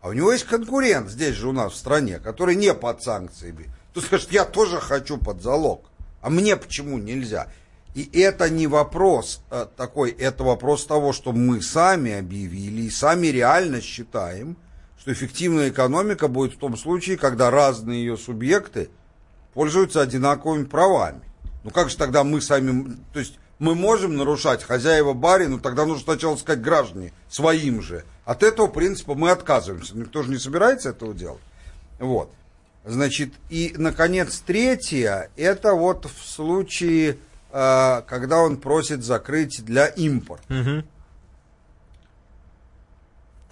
А у него есть конкурент здесь же у нас в стране, который не под санкциями. То скажет, я тоже хочу под залог, а мне почему нельзя? И это не вопрос э, такой, это вопрос того, что мы сами объявили и сами реально считаем, что эффективная экономика будет в том случае, когда разные ее субъекты пользуются одинаковыми правами. Ну как же тогда мы сами, то есть мы можем нарушать хозяева барину, тогда нужно сначала сказать граждане своим же. От этого принципа мы отказываемся. Никто же не собирается этого делать. Вот. Значит, и, наконец, третье, это вот в случае, когда он просит закрыть для импорта.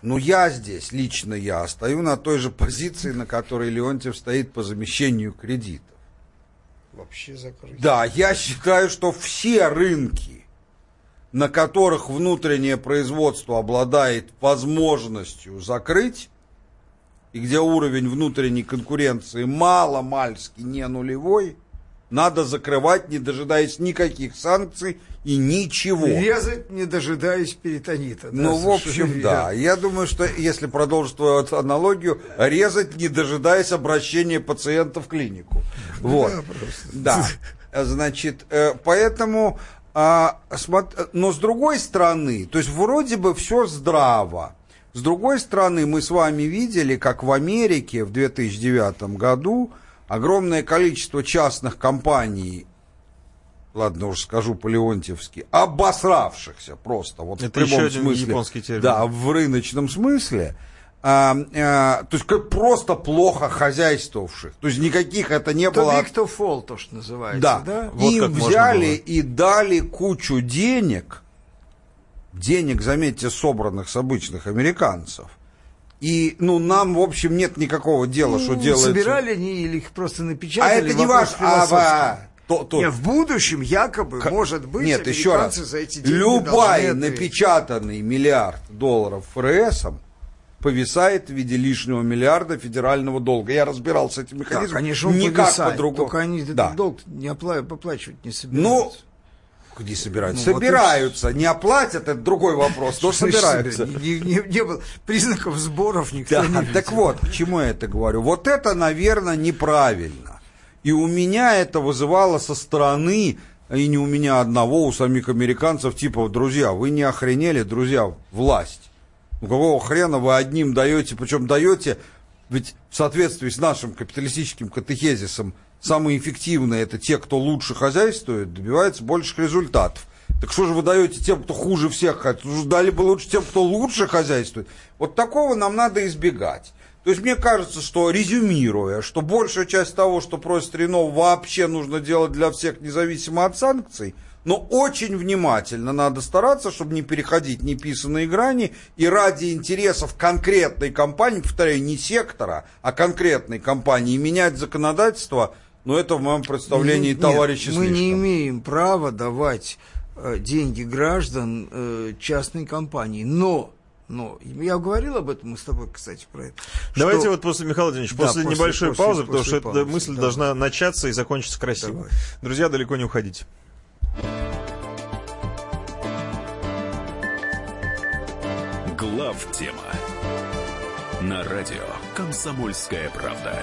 Ну, я здесь, лично я, стою на той же позиции, на которой Леонтьев стоит по замещению кредитов. вообще закрыть. Да, я считаю, что все рынки, на которых внутреннее производство обладает возможностью закрыть, и где уровень внутренней конкуренции мало-мальски не нулевой, надо закрывать, не дожидаясь никаких санкций и ничего. Резать, не дожидаясь перитонита. да, Ну, в общем, да. Я думаю, что если продолжить твою аналогию, резать, не дожидаясь обращения пациента в клинику. Вот. Да. Значит, э, поэтому, а, но с другой стороны, то есть вроде бы все здраво. С другой стороны, мы с вами видели, как в Америке в 2009 году огромное количество частных компаний ладно уж скажу по-леонтьевски, обосравшихся просто, вот в Это прямом еще один смысле. японский термин. Да, в рыночном смысле. а, а, то есть как просто плохо хозяйствовавших. То есть никаких это не To было... big to fall, то, что называется, Да, да? Вот им как можно взяли и дали кучу денег, денег, заметьте, собранных с обычных американцев. И, ну, нам, в общем, нет никакого дела, что Ну, делается. Собирали они или их просто А напечатали? это не важно. А, то- то- Не, в будущем якобы, К- может быть, Нет, еще раз. за эти деньги Любой напечатанный миллиард долларов ФРСом повисает в виде лишнего миллиарда федерального долга. Я разбирался этим Да, механизмом. конечно, он Никак повисает, по-другому. Только они этот Да. долг не опла- поплачивать не Ну, собираются. где собираются? Ну, вот и собираются. Не оплатят, это другой вопрос, но собираются. Не, не- не было признаков сборов никто Да, не видел. так вот, к чему я это говорю? Вот это, наверное, неправильно. И у меня это вызывало со стороны, и не у меня одного, у самих американцев, типа, друзья, вы не охренели, друзья, власть. Ну какого хрена вы одним даете, причем даете, ведь в соответствии с нашим капиталистическим катехезисом, самые эффективные это те, кто лучше хозяйствует, добивается больших результатов. Так что же вы даете тем, кто хуже всех хозяйствует? Дали бы лучше тем, кто лучше хозяйствует. Вот такого нам надо избегать. То есть мне кажется, что резюмируя, что большая часть того, что просит Рено, вообще нужно делать для всех независимо от санкций, но очень внимательно надо стараться, чтобы не переходить неписанные грани и ради интересов конкретной компании, повторяю, не сектора, а конкретной компании, менять законодательство, но это в моем представлении Нет, товарищи мы не имеем права давать э, деньги граждан э, частной компании. Но, но, я говорил об этом, мы с тобой, кстати, про это. Давайте что- вот после, Михаил Владимирович, Да, после, после- небольшой после- паузы, потому после что эта паузы, мысль давай. должна начаться и закончиться красиво. Давай. Друзья, далеко не уходите. Глав тема на радио Комсомольская правда.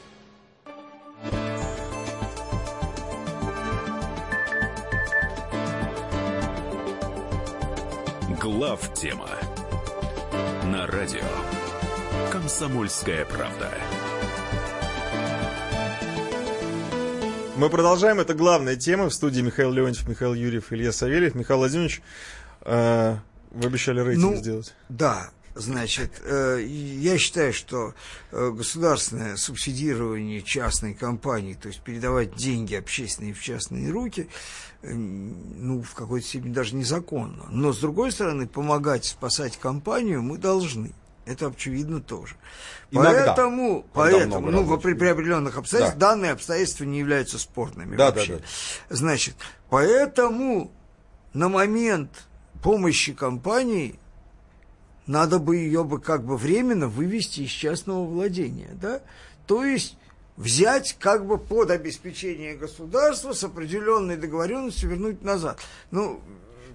Глав тема на радио Комсомольская правда. Мы продолжаем. Это главная тема. В студии Михаил Леонтьев, Михаил Юрьев, Илья Савельев. Михаил Владимирович, э, вы обещали рейтинг Ну, сделать. Да, значит, э, я считаю, что э, государственное субсидирование частной компании, то есть передавать деньги общественные в частные руки, э, ну, в какой-то степени даже незаконно. Но, с другой стороны, помогать спасать компанию мы должны. Это очевидно тоже. Иногда. Поэтому, поэтому ну, рабочих. при, при определенных обстоятельствах Да. данные обстоятельства не являются спорными Да, вообще. да, да. Значит, поэтому на момент помощи компании надо бы ее бы как бы временно вывести из частного владения, да? То есть взять как бы под обеспечение государства с определенной договоренностью вернуть назад. Ну,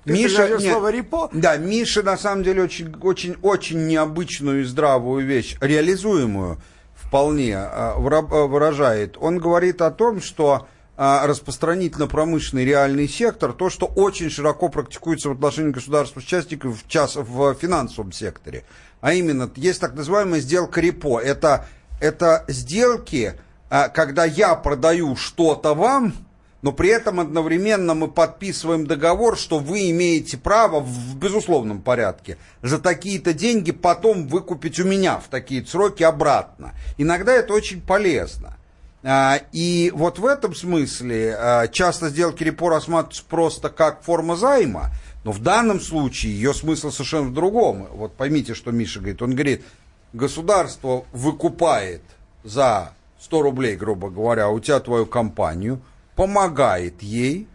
ты Миша, нет, слово репо. Да, Миша на самом деле очень, очень, очень необычную и здравую вещь, реализуемую вполне а, выражает. Он говорит о том, что а, распространительно-промышленный реальный сектор, то, что очень широко практикуется в отношении государства с участников в, час, в финансовом секторе. А именно, есть так называемая сделка репо. Это, это сделки, а, когда я продаю что-то вам, но при этом одновременно мы подписываем договор, что вы имеете право в безусловном порядке за такие-то деньги потом выкупить у меня в такие сроки обратно. Иногда это очень полезно. А, И вот в этом смысле а, часто сделки репо рассматриваются просто как форма займа, но в данном случае ее смысл совершенно в другом. Вот поймите, что Миша говорит. Он говорит, государство выкупает за 100 рублей, грубо говоря, у тебя твою компанию, помогает ей,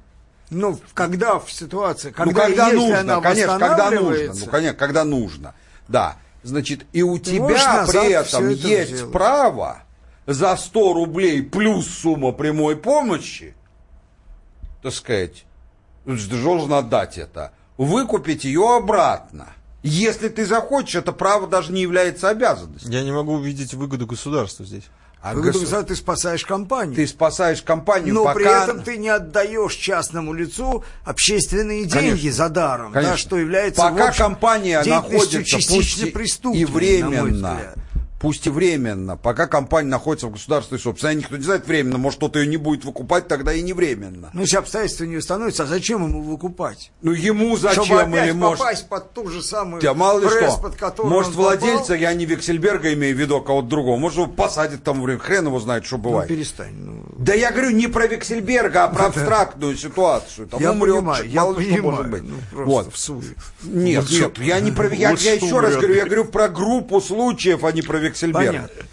Ну, когда в ситуации, ну, когда, когда если нужно, она конечно, когда нужно. Ну, конечно, когда нужно. Да. Значит, и у Ты тебя при этом это есть сделать. право за 100 рублей плюс сумма прямой помощи, так сказать, должен отдать это, выкупить ее обратно. Если ты захочешь, это право даже не является обязанностью. Я не могу увидеть выгоду государства здесь. А Выгоду госу- государства ты спасаешь компанию. Ты спасаешь компанию, Но пока... при этом ты не отдаешь частному лицу общественные деньги Конечно. за даром, Конечно. да, что является Пока общем, компания находится частично пусть и- временно. Пусть и временно, пока компания находится в государственной собственности, никто не знает временно, может кто-то ее не будет выкупать, тогда и не временно. Ну, если обстоятельства не установятся, а зачем ему выкупать? Ну ему зачем Чтобы опять или может... попасть под ту же самую Да мало ли пресс, что. под которую Может, он попал? владельца, я не Вексельберга имею в виду, а кого-то другого. Может, его посадят там время. Хрен его знает, что Ну, бывает. перестань. ну. Да я говорю не про Вексельберга, а про абстрактную ситуацию. Там Я умрет, понимаю, я мало ли что понимаю. может быть. Ну, вот. в суе. Нет, Вот нет, я не про... Я, я еще раз говорю, я говорю про группу случаев, а не про Вексельберга. Понятно.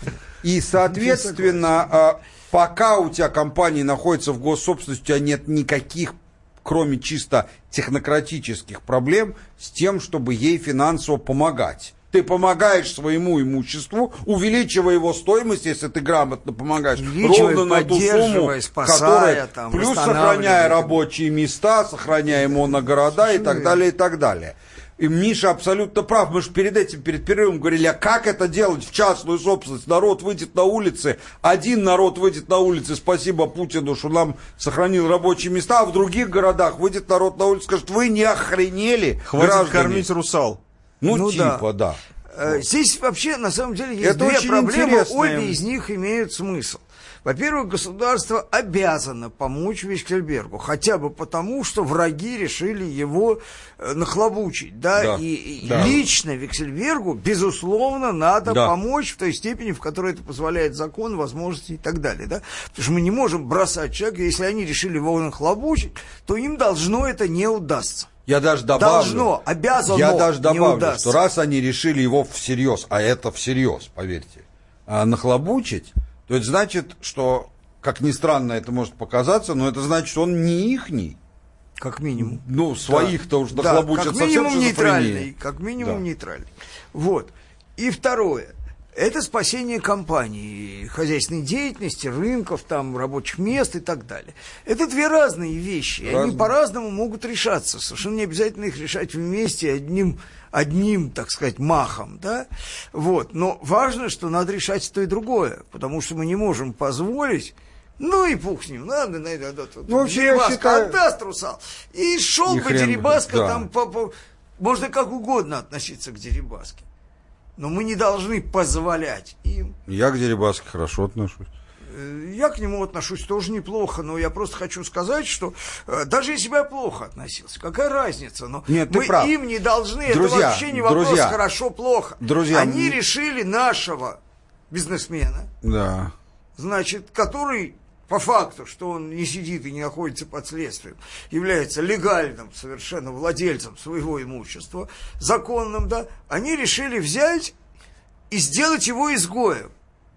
И, соответственно, а, пока у тебя компания находится в госсобственности, у тебя нет никаких, кроме чисто технократических проблем, с тем, чтобы ей финансово помогать. Ты помогаешь своему имуществу, увеличивая его стоимость, если ты грамотно помогаешь, ровно на ту сумму, спасая, которая, там, плюс сохраняя рабочие места, сохраняя моногорода и так далее, и так далее. И Миша абсолютно прав. Мы же перед этим, перед перерывом говорили, а как это делать в частную собственность? Народ выйдет на улицы, один народ выйдет на улицы, спасибо Путину, что нам сохранил рабочие места, а в других городах выйдет народ на улицу, скажет, вы не охренели, Хватит граждане?» кормить русал. Ну, Ну типа, да. Э, Здесь вообще, на самом деле, есть Это две очень проблемы, интересно. обе из них имеют смысл. Во-первых, государство обязано помочь Виксельбергу, хотя бы потому, что враги решили его э, нахлобучить, да, Да, и, да. лично Виксельбергу, безусловно, надо Да. помочь в той степени, в которой это позволяет закон, возможности и так далее, да, потому что мы не можем бросать человека, если они решили его нахлобучить, то им должно это не удастся. Я даже добавлю. Должно, обязано, Я даже добавлю, что раз они решили его всерьез, а это всерьез, поверьте, а, нахлобучить, то это значит, что, как ни странно это может показаться, но это значит, что он не ихний. Как минимум. Ну, своих-то уж Да, нахлобучат как совсем минимум нейтральный, как минимум Да. нейтральный. Вот. И второе. Это спасение компании, хозяйственной деятельности, рынков, там, рабочих мест и так далее. Это две разные вещи. и Они Разные. по-разному могут решаться. Совершенно не обязательно их решать вместе одним, одним, так сказать, махом. Да? Вот. Но важно, что надо решать то и другое. Потому что мы не можем позволить ну и пух с ним, ладно, на это, вот, вот, Ну, вообще, я Дерибаска считаю- отдаст русал. И шел И бы, Дерибаска да. там по, по- Можно как угодно относиться к Дерибаске. Но мы не должны позволять им. Я к Дерибаске хорошо отношусь. Э, Я к нему отношусь тоже неплохо, но я просто хочу сказать, что э, даже если бы я плохо относился, какая разница? Но Нет, мы прав. им не должны, это Друзья, вообще не вопрос друзья, хорошо-плохо. друзья, Они решили нашего бизнесмена, Да. значит, который по факту, что он не сидит и не находится под следствием, является легальным совершенно владельцем своего имущества, законным, да, они решили взять и сделать его изгоем.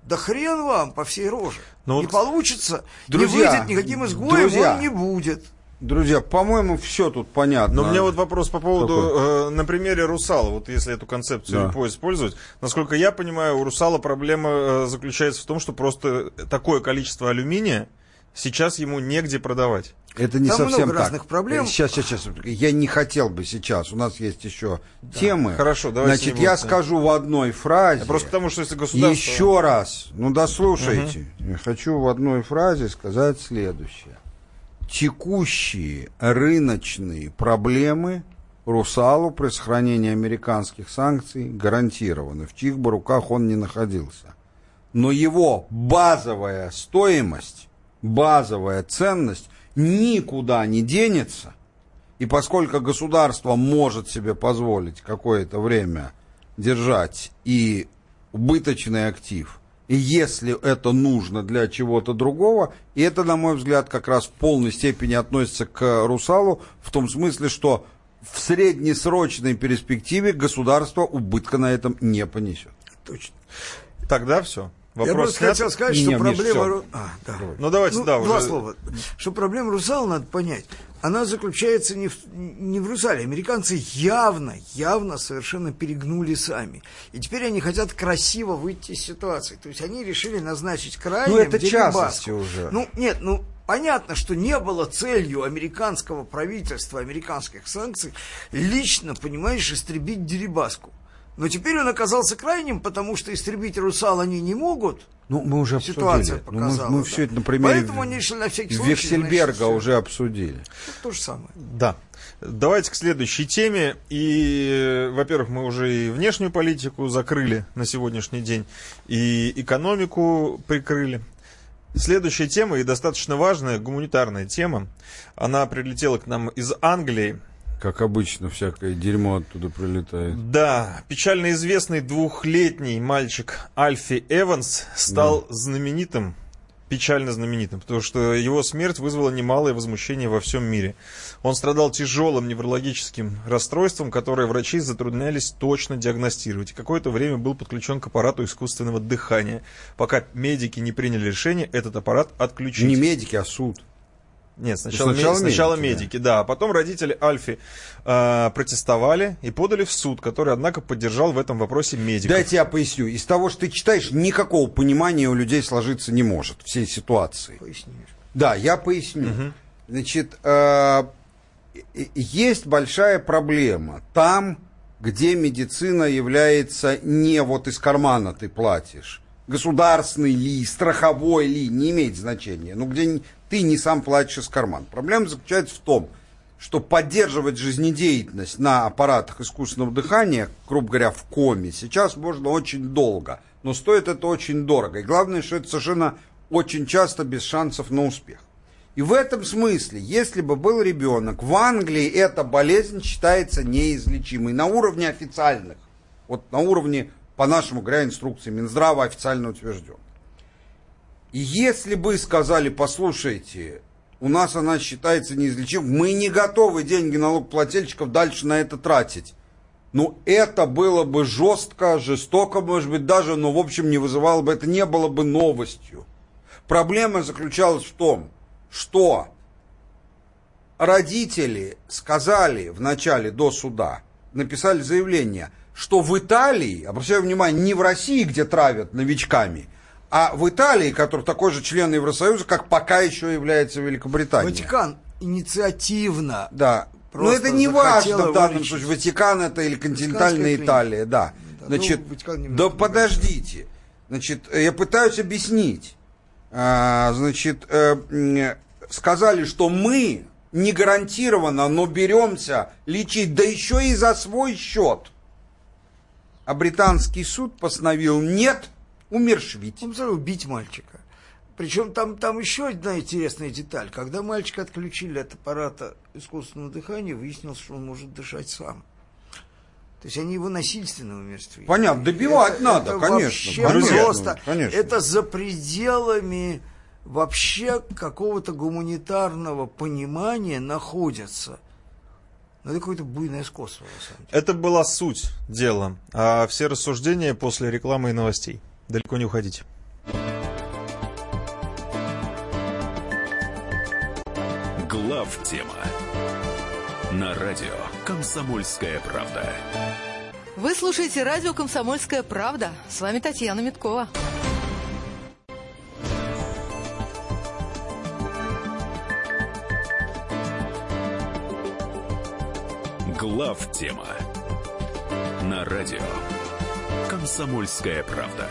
Да хрен вам по всей роже. Ну не вот, получится, друзья, не выйдет никаким изгоем, друзья, он не будет. Друзья, по-моему, все тут понятно. Но у меня вот вопрос по поводу, Какой? э, на примере Русала, вот если эту концепцию Да. Использовать, насколько я понимаю, у Русала проблема э, заключается в том, что просто такое количество алюминия сейчас ему негде продавать. Это не Там совсем много так. разных проблем. Сейчас, сейчас, сейчас. Я не хотел бы сейчас. У нас есть еще темы. Хорошо, давайте Значит, я будем, да. скажу в одной фразе. Я просто потому, что если государство... Еще раз, ну дослушайте. Я хочу в одной фразе сказать следующее. Текущие рыночные проблемы Русалу при сохранении американских санкций гарантированы, в чьих бы руках он ни находился. Но его базовая стоимость, базовая ценность никуда не денется. И поскольку государство может себе позволить какое-то время держать и убыточный актив, и если это нужно для чего-то другого, и это, на мой взгляд, как раз в полной степени относится к Русалу, в том смысле, что в среднесрочной перспективе государство убытка на этом не понесет. Точно. Тогда все. я Вопрос просто снят? хотел сказать, что Не, Миш, проблема... Ру- А, да. Ну давайте, Ну, да, два уже... слова. Что проблема Русала, надо понять, она заключается не в, не в Русале. Американцы явно, явно совершенно перегнули сами. И теперь они хотят красиво выйти из ситуации. То есть они решили назначить крайним Ну, это частности уже. Ну, нет, ну, понятно, что не было целью американского правительства, американских санкций, лично, понимаешь, истребить Дерибаску. Но теперь он оказался крайним, потому что истребить Русал они не могут. Ну, мы уже Ситуация обсудили. Ну, мы- показала. мы да. все это на примере Поэтому они на всякий случай... Вексельберга значит, уже обсудили. То же самое. Да. Давайте к следующей теме. И, во-первых, мы уже и внешнюю политику закрыли на сегодняшний день, и экономику прикрыли. Следующая тема, и достаточно важная, гуманитарная тема. Она прилетела к нам из Англии. Как обычно, всякое дерьмо оттуда прилетает. Да, печально известный двухлетний мальчик Альфи Эванс стал знаменитым, печально знаменитым, потому что его смерть вызвала немалое возмущение во всем мире. Он страдал тяжелым неврологическим расстройством, которое врачи затруднялись точно диагностировать. И какое-то время был подключен к аппарату искусственного дыхания. Пока медики не приняли решение этот аппарат отключить. Не медики, а суд. Нет, сначала, Сначала ме- сначала медики, медики, да. А потом родители Альфи э, протестовали и подали в суд, который, однако, поддержал в этом вопросе медиков. Дайте я поясню. Из того, что ты читаешь, никакого понимания у людей сложиться не может всей ситуации. Пояснишь. Да, я поясню. Значит, э, есть большая проблема. Там, где медицина является не вот из кармана ты платишь, государственный ли, страховой ли, не имеет значения. Ну, где ты не сам платишь из кармана. Проблема заключается в том, что поддерживать жизнедеятельность на аппаратах искусственного дыхания, грубо говоря, в коме, сейчас можно очень долго. Но стоит это очень дорого. И главное, что это совершенно очень часто без шансов на успех. И в этом смысле, если бы был ребенок, в Англии эта болезнь считается неизлечимой на уровне официальных. Вот на уровне, по нашему, говоря, инструкции Минздрава официально утвержден. И если бы сказали, послушайте, у нас она считается неизлечимой, мы не готовы деньги налогоплательщиков дальше на это тратить. Ну, это было бы жестко, жестоко, может быть, даже, но, в общем, не вызывало бы, это не было бы новостью. Проблема заключалась в том, что родители сказали в начале до суда, написали заявление, что в Италии, обращаю внимание, не в России, где травят новичками, а в Италии, который такой же член Евросоюза, как пока еще является Великобритания. Ватикан инициативно. Да. Но это не важно в данном случае, Ватикан это или континентальная Италия, да. да. Значит, ну, да подождите. Значит, я пытаюсь объяснить. А, значит, э, сказали, что мы не гарантированно, но беремся лечить, да еще и за свой счет. А британский суд постановил нет, умершвить. Он убить мальчика. Причем там, там еще одна интересная деталь. Когда мальчика отключили от аппарата искусственного дыхания, выяснилось, что он может дышать сам. То есть они его насильственно умерствили. Понятно, добивать это, надо, это конечно. Вообще просто. Конечно. Это за пределами вообще какого-то гуманитарного понимания находятся. Ну, это какое-то буйное скотство, на самом деле. Это была суть дела. А все рассуждения после рекламы и новостей. Далеко не уходите. Глав тема на радио «Комсомольская правда». Вы слушаете радио «Комсомольская правда». С вами Татьяна Миткова. Глав тема на радио «Комсомольская правда».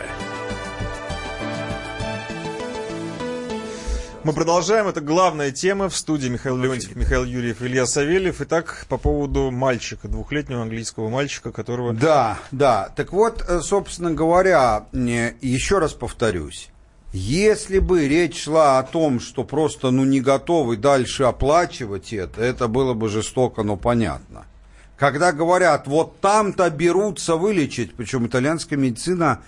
Мы продолжаем. Это главная тема в студии Михаил Леонтьев, Михаил Юрьев, Илья Савельев. Итак, по поводу мальчика, двухлетнего английского мальчика, которого... Да, да. Так вот, э, собственно говоря, еще раз повторюсь. Если бы речь шла о том, что просто ну, не готовы дальше оплачивать это, это было бы жестоко, но понятно. Когда говорят, вот там-то берутся вылечить, причем итальянская медицина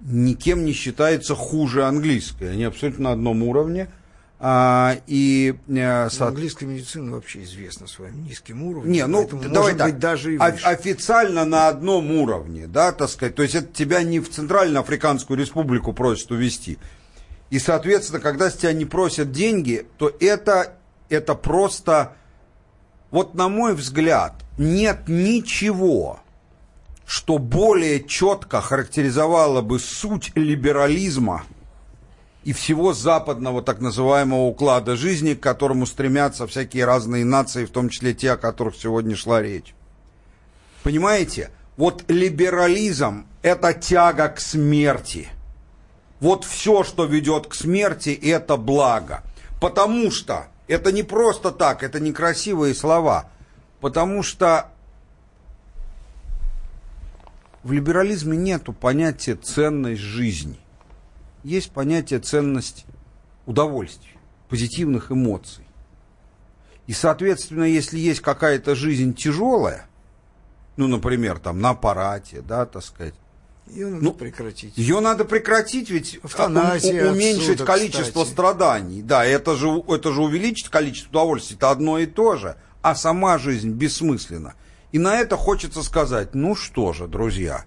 никем не считается хуже английской, они абсолютно на одном уровне – а, и, а, со... Английская медицина вообще известна своим низким уровнем. Не, ну, давай так, быть, даже и выше. официально на одном уровне, да, так сказать. То есть это тебя не в Центральноафриканскую республику просят увезти. И, соответственно, когда с тебя не просят деньги, то это, это просто, вот на мой взгляд, нет ничего, что более четко характеризовало бы суть либерализма – и всего западного так называемого уклада жизни, к которому стремятся всякие разные нации, в том числе те, о которых сегодня шла речь. Понимаете? Вот либерализм – это тяга к смерти. Вот все, что ведет к смерти, это благо. Потому что это не просто так, это не красивые слова. Потому что в либерализме нету понятия ценность жизни есть понятие ценность удовольствия, позитивных эмоций. И, соответственно, если есть какая-то жизнь тяжелая, ну, например, там, на аппарате, да, так сказать, ее надо ну, прекратить. Ее надо прекратить, ведь Автоназия уменьшить отсюда, количество кстати. страданий. Да, это же, это же увеличит количество удовольствий, это одно и то же. А сама жизнь бессмысленна. И на это хочется сказать, ну что же, друзья,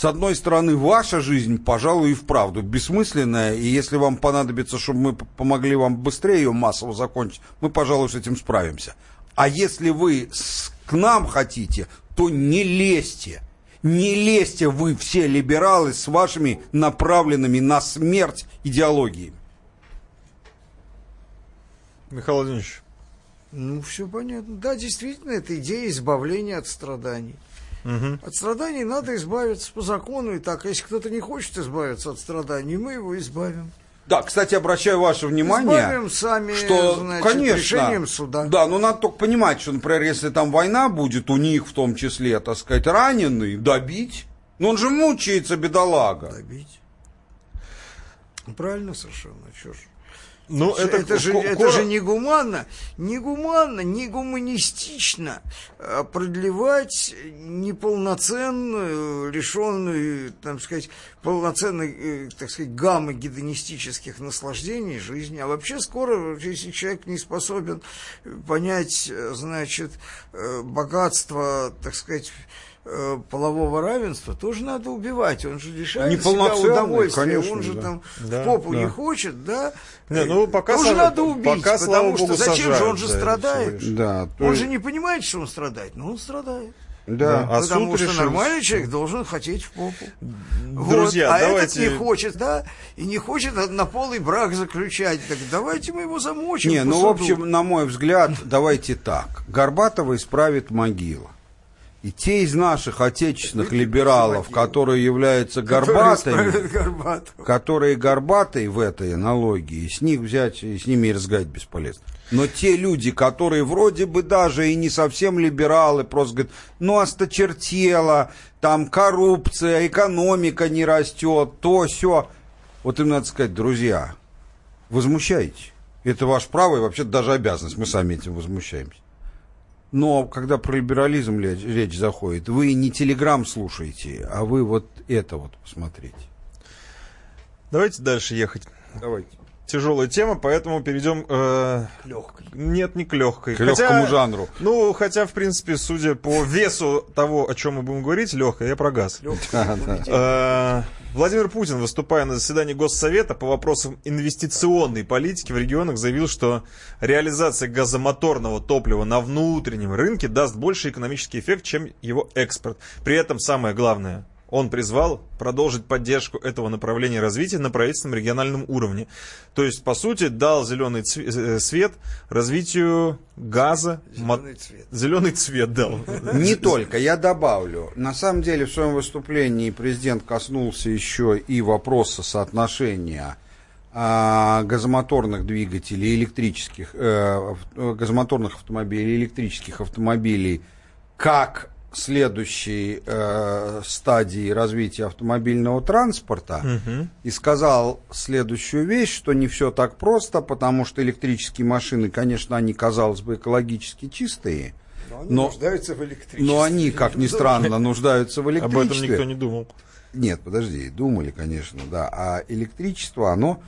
с одной стороны, ваша жизнь, пожалуй, и вправду бессмысленная, и если вам понадобится, чтобы мы помогли вам быстрее ее массово закончить, мы, пожалуй, с этим справимся. А если вы к нам хотите, то не лезьте. Не лезьте вы все либералы с вашими направленными на смерть идеологиями. Михаил Владимирович. Ну, все понятно. Да, действительно, это идея избавления от страданий. Угу. От страданий надо избавиться по закону и так. Если кто-то не хочет избавиться от страданий, мы его избавим. Да, кстати, обращаю ваше внимание, Избавим сами, что, значит, конечно, решением суда. Да, но надо только понимать, что, например, если там война будет, у них в том числе, так сказать, раненый, добить. Но он же мучается, бедолага. Добить. Правильно совершенно, ж. Ну, это, это, же, ко- это же не гуманно, не гуманно, не гуманистично а продлевать неполноценную, лишенную, там сказать, полноценной, э, так сказать, гаммы гедонистических наслаждений жизни. А вообще скоро, если человек не способен понять, э, значит, э, богатство, так сказать, полового равенства, тоже надо убивать. Он же лишает себя удовольствия. конечно, он же да. там Да, в попу да. не хочет, да? Не, ну, пока Тоже слава- надо убить, пока, потому что богу, зачем же он же страдает? Да, то Он же не понимает, что он страдает, но он страдает. Да. А потому суд что решил, нормальный что- человек должен хотеть в попу. Друзья, вот. а давайте- этот не хочет, да, и не хочет однополый брак заключать. Так давайте мы его замочим. Не, ну, в общем, на мой взгляд, давайте так. Горбатова исправит могила. И те из наших отечественных либералов, которые являются горбатыми, Горбатова. которые горбатые в этой аналогии, с них взять и с ними и бесполезно. Но те люди, которые вроде бы даже и не совсем либералы, просто говорят, ну осточертело, там коррупция, экономика не растет, то все. Вот им надо сказать, друзья, возмущайтесь. Это ваше право и вообще даже обязанность, мы сами этим возмущаемся. Но когда про либерализм речь заходит, вы не телеграм слушаете, а вы вот это вот посмотрите. Давайте дальше ехать. Давайте. Тяжелая тема, поэтому перейдем... э, Легкой. Нет, не к легкой. К легкому жанру. Ну, хотя, в принципе, судя по весу того, о чем мы будем говорить, легкая, я про газ. Э, Владимир Путин, выступая на заседании Госсовета по вопросам инвестиционной политики в регионах, заявил, что реализация газомоторного топлива на внутреннем рынке даст больший экономический эффект, чем его экспорт. При этом самое главное, он призвал продолжить поддержку этого направления развития на правительственном региональном уровне. То есть, по сути, дал зеленый цве- э, свет развитию газа. Зеленый цвет. Зеленый цвет дал. Не только, я добавлю. На самом деле в своем выступлении президент коснулся еще и вопроса соотношения а, газомоторных двигателей, электрических, э, ав- газомоторных автомобилей, электрических автомобилей, как следующей э, стадии развития автомобильного транспорта и сказал следующую вещь, что не все так просто, потому что электрические машины, конечно, они, казалось бы, экологически чистые, Но они но- нуждаются в электричестве. но они, как ни странно, нуждаются в Об электричестве. этом никто не думал. Нет, подожди, думали, конечно, да. А электричество, оно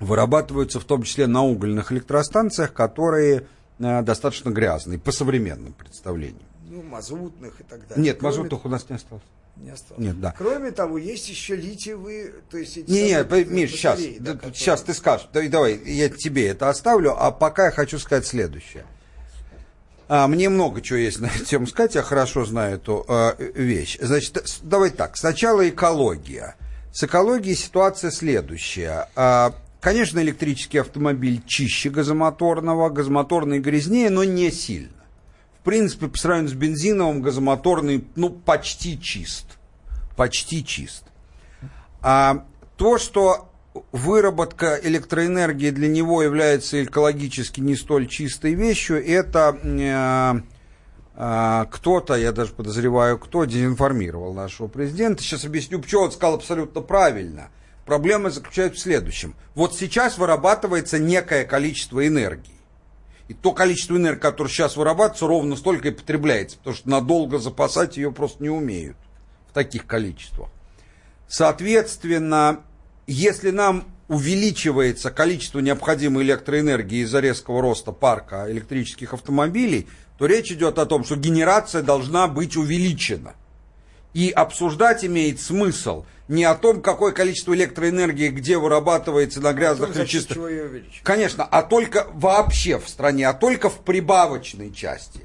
вырабатывается в том числе на угольных электростанциях, которые э, достаточно грязные, по современным представлениям. Ну, мазутных и так далее. Нет, Кроме- мазутных у нас не осталось. Не осталось. Нет, да. Кроме того, есть еще литиевые, то есть эти Не, не, самые Миш, сейчас, батареи, да, которые- сейчас ты скажешь. Давай, давай, я тебе это оставлю, а пока я хочу сказать следующее. А, мне много чего есть на эту тему сказать, я хорошо знаю эту э, вещь. Значит, давай так, сначала экология. С экологией ситуация следующая. А, конечно, электрический автомобиль чище газомоторного, газомоторный грязнее, но не сильно. Принципе, по сравнению с бензиновым, газомоторный, ну, почти чист. Почти чист. А то, что выработка электроэнергии для него является экологически не столь чистой вещью, это э, э, кто-то, я даже подозреваю, кто дезинформировал нашего президента. Сейчас объясню, почему он сказал абсолютно правильно. Проблема заключается в следующем. Вот сейчас вырабатывается некое количество энергии. И то количество энергии, которое сейчас вырабатывается, ровно столько и потребляется, потому что надолго запасать ее просто не умеют в таких количествах. Соответственно, если нам увеличивается количество необходимой электроэнергии из-за резкого роста парка электрических автомобилей, то речь идет о том, что генерация должна быть увеличена. И обсуждать имеет смысл не о том, какое количество электроэнергии где вырабатывается на грязных и счет чистых. Конечно, а только вообще в стране, а только в прибавочной части.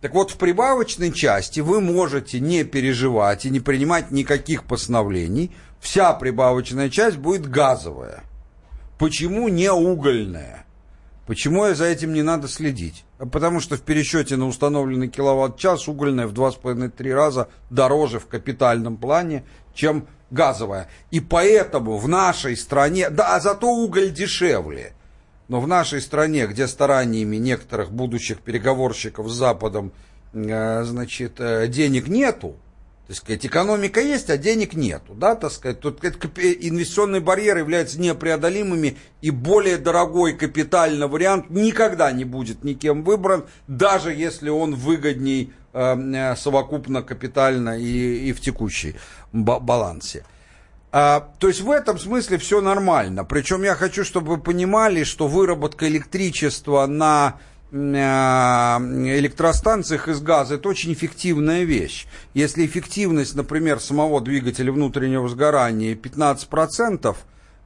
Так вот, в прибавочной части вы можете не переживать и не принимать никаких постановлений. Вся прибавочная часть будет газовая. Почему не угольная? Почему за этим не надо следить? А Потому что в пересчете на установленный киловатт-час угольная в 2,5-3 раза дороже в капитальном плане, чем газовая. И поэтому в нашей стране, да, а зато уголь дешевле. Но в нашей стране, где стараниями некоторых будущих переговорщиков с Западом, э, значит, э, денег нету, Есть, сказать, экономика есть, а денег нету, да, так сказать. Тут инвестиционные барьеры являются непреодолимыми, и более дорогой капитальный вариант никогда не будет никем выбран, даже если он выгодней э, э совокупно капитально и, и в текущей балансе. А, то есть в этом смысле все нормально. Причем я хочу, чтобы вы понимали, что выработка электричества на электростанциях из газа это очень эффективная вещь. Если эффективность, например, самого двигателя внутреннего сгорания 15%,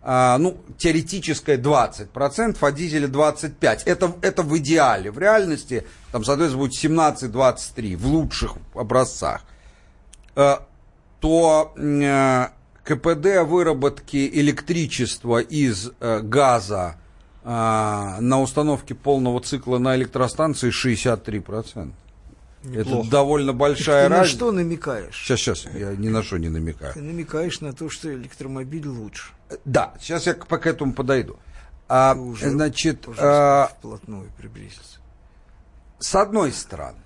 а, ну, теоретическая 20%, а дизеля 25%. Это, это в идеале. В реальности, там, соответственно, будет 17-23 в лучших образцах. Э, то э, КПД выработки электричества из газа а, на установке полного цикла на электростанции 63%. Неплохо. Это довольно большая разница. Ты на что намекаешь? Сейчас, сейчас, я ни на что не намекаю. Ты намекаешь на то, что электромобиль лучше. Да, сейчас я к этому подойду. А, уже, значит, а, вплотную приблизился. С одной стороны,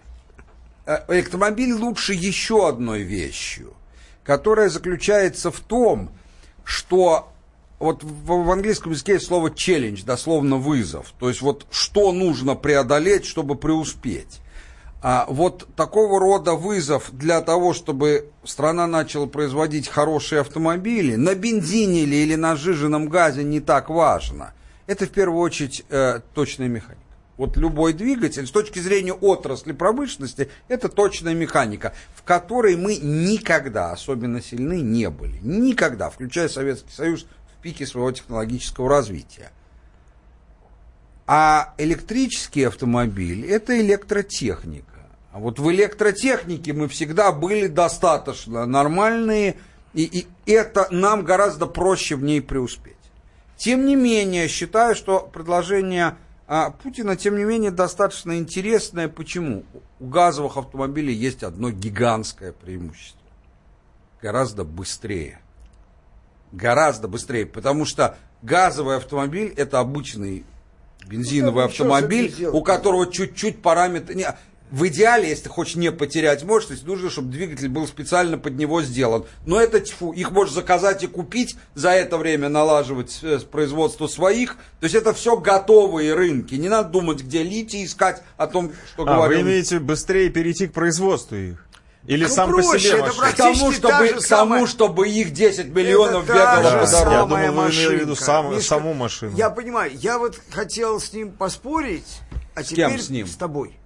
э, электромобиль лучше еще одной вещью, которая заключается в том, что вот в, в английском языке есть слово challenge, дословно вызов. То есть вот что нужно преодолеть, чтобы преуспеть. А вот такого рода вызов для того, чтобы страна начала производить хорошие автомобили, на бензине или, или на сжиженном газе не так важно. Это в первую очередь э, точная механика. Вот любой двигатель с точки зрения отрасли промышленности это точная механика, в которой мы никогда особенно сильны не были. Никогда, включая Советский Союз пике своего технологического развития. А электрический автомобиль – это электротехника. А вот в электротехнике мы всегда были достаточно нормальные, и, и это нам гораздо проще в ней преуспеть. Тем не менее, считаю, что предложение а, Путина, тем не менее, достаточно интересное. Почему? У газовых автомобилей есть одно гигантское преимущество. Гораздо быстрее гораздо быстрее, потому что газовый автомобиль это обычный бензиновый ну, автомобиль, у которого чуть-чуть параметры... Не, в идеале, если ты хочешь не потерять мощность, нужно, чтобы двигатель был специально под него сделан. Но это тьфу, их можешь заказать и купить, за это время налаживать э, производство своих. То есть это все готовые рынки. Не надо думать, где литий искать о том, что а, говорил. Вы имеете быстрее перейти к производству их? Или ну, сам проще, по себе машина? К тому, чтобы, к тому, чтобы их 10 миллионов это бегало по дороге. Я думаю, вы имели в виду сам, Мишка, саму машину. Я понимаю, я вот хотел с ним поспорить, а с теперь кем с, ним? с тобой.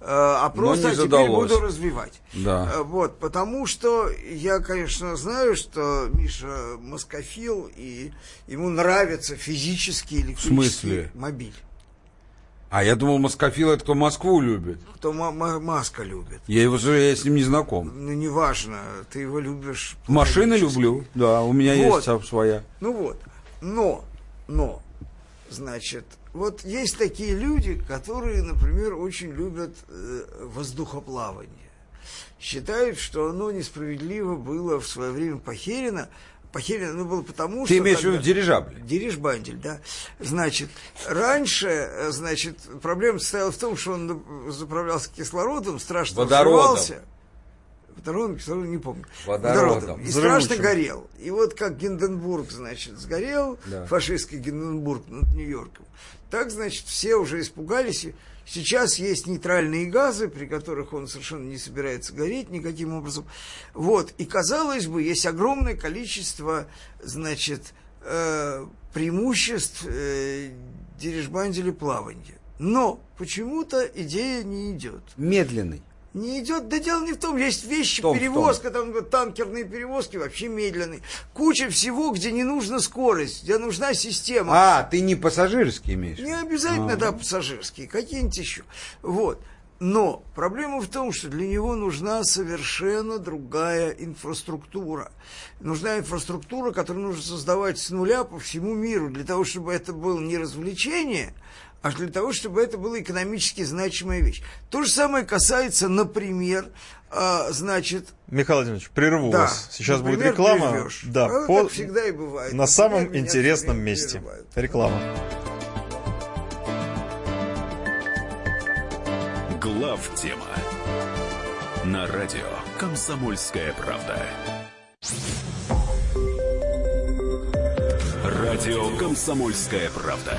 Э, а просто а теперь буду развивать. Да. Э, вот, потому что я, конечно, знаю, что Миша москофил, и ему нравится физический электрический мобиль. А я думал, Москофил это кто Москву любит. Кто Маска любит. Я его же я с ним не знаком. Ну, неважно, ты его любишь. Машины люблю, да, у меня вот. есть своя. Ну вот, но, но, значит, вот есть такие люди, которые, например, очень любят э, воздухоплавание. Считают, что оно несправедливо было в свое время похерено, Похерено было потому, Ты что... Ты имеешь в виду дирижабль? Дирижбандель, да. Значит, раньше, э, значит, проблема состояла в том, что он заправлялся кислородом, страшно Водородом. взрывался. Водородом, кислородом, не помню. Водородом. Водородом. И страшно горел. И вот как Гинденбург, значит, сгорел, да. фашистский Гинденбург над Нью-Йорком, так, значит, все уже испугались Сейчас есть нейтральные газы, при которых он совершенно не собирается гореть никаким образом. Вот. И, казалось бы, есть огромное количество, значит, э, преимуществ э, дирижбанделя плавания. Но почему-то идея не идет. Медленный. Не идет. Да дело не в том, есть вещи, том, перевозка, там танкерные перевозки вообще медленные. Куча всего, где не нужна скорость, где нужна система. А, ты не пассажирские имеешь? Не обязательно, а. да, пассажирские, какие-нибудь еще. Вот. Но проблема в том, что для него нужна совершенно другая инфраструктура. Нужна инфраструктура, которую нужно создавать с нуля по всему миру, для того, чтобы это было не развлечение, а для того, чтобы это была экономически значимая вещь. То же самое касается, например, а, значит... Михаил Владимирович, прерву да, вас. Сейчас например, будет реклама. Прервешь. Да, а, по... Так всегда и бывает. На самом интересном месте. Прерывают. Реклама. Глав тема на радио «Комсомольская правда». Радио «Комсомольская правда».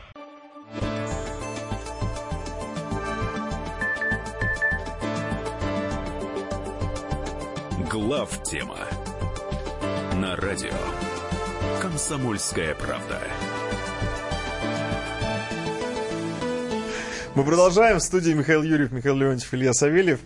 Глав тема на радио Комсомольская правда. Мы продолжаем. В студии Михаил Юрьев, Михаил Леонтьев, Илья Савельев.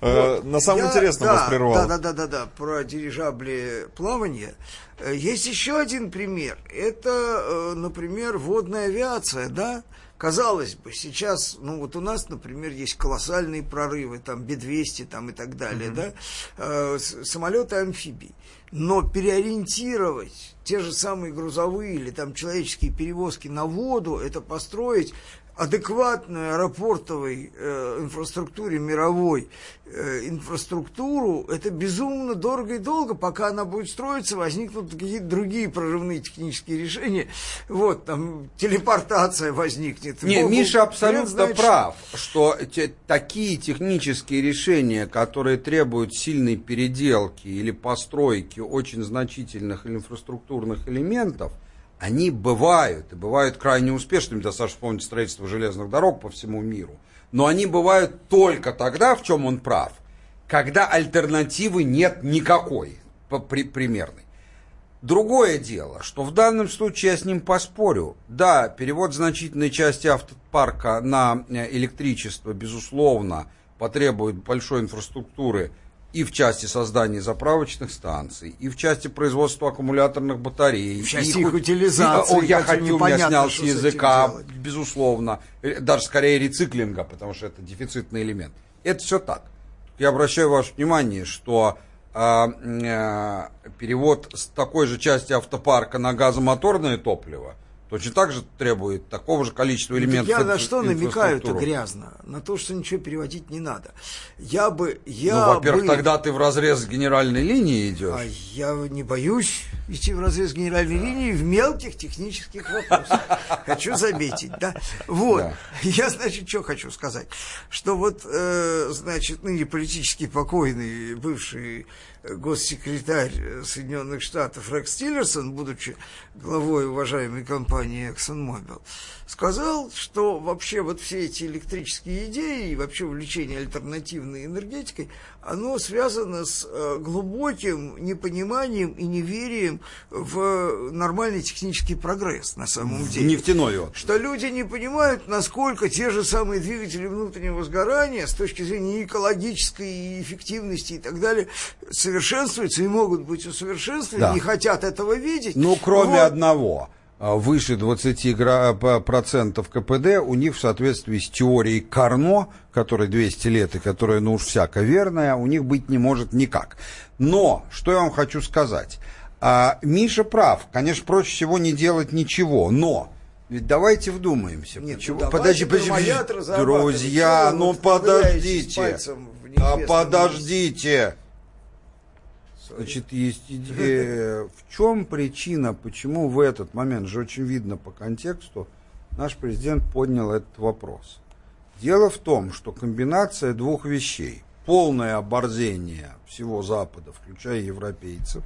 Э, Вот. На самом Я- интересном да, вас прервал. Да, да, да, да, да, про дирижабли плавания. Э, Есть еще один пример. Это, э, например, водная авиация, да? Казалось бы, сейчас, ну вот у нас, например, есть колоссальные прорывы, там Би-200 там и так далее, Мгм. да, Э, с- самолеты-амфибии. Но переориентировать те же самые грузовые или там человеческие перевозки на воду, это построить адекватную аэропортовой э, инфраструктуре мировой э, инфраструктуру, это безумно дорого и долго, пока она будет строиться, возникнут какие-то другие прорывные технические решения. Вот, там телепортация возникнет. Не, Бог- Миша абсолютно знает, прав, что те- такие технические решения, которые требуют сильной переделки или постройки очень значительных инфраструктурных элементов, они бывают, и бывают крайне успешными, достаточно вспомнить строительство железных дорог по всему миру, но они бывают только тогда, в чем он прав, когда альтернативы нет никакой, при- примерной. Другое дело, что в данном случае я с ним поспорю. Да, перевод значительной части автопарка на э, электричество, безусловно, потребует большой инфраструктуры и в части создания заправочных станций, и в части производства аккумуляторных батарей. В части и их хоть- утилизации, и- о, я хочу, меня непонятно, снял с языка, безусловно. Э, Даже скорее рециклинга, потому что это дефицитный элемент. Это все так. Я обращаю ваше внимание, что а, э, перевод с такой же части автопарка на газомоторное топливо точно так же требует такого же количества Ну, элементов. я на что намекаю-то инфраструктуры. грязно? На то, что ничего переводить не надо. Я бы... Я Ну, во-первых, бы- тогда ты в разрез генеральной линии идешь. А я не боюсь идти в разрез генеральной линии в мелких технических вопросах. Хочу заметить, да. Вот. Да. Я, значит, что хочу сказать. Что вот, э, значит, ныне политически покойный бывший госсекретарь Соединенных Штатов Рекс Тиллерсон, будучи главой уважаемой компании ExxonMobil, сказал, что вообще вот все эти электрические идеи и вообще увлечение альтернативной энергетикой, оно связано с э, глубоким непониманием и неверием в нормальный технический прогресс на самом деле. нефтяной вот. Что люди не понимают, насколько те же самые двигатели внутреннего сгорания с точки зрения экологической эффективности и так далее совершенствуются и могут быть усовершенствованы, Да. не хотят этого видеть. Ну, кроме Вот. одного. А, Выше 20 гра- п- процентов КПД у них в соответствии с теорией Карно, которой 200 лет и которая, ну уж всяко верная, у них быть не может никак. Но, что я вам хочу сказать. А, Миша прав. Конечно, проще всего не делать ничего, но... Ведь давайте вдумаемся. Нет, Почему- ну подожди, подожди, друзья, ну подождите. А подождите. Значит, есть идея. В чем причина, почему в этот момент, же очень видно по контексту, наш президент поднял этот вопрос. Дело в том, что комбинация двух вещей, полное оборзение всего Запада, включая европейцев,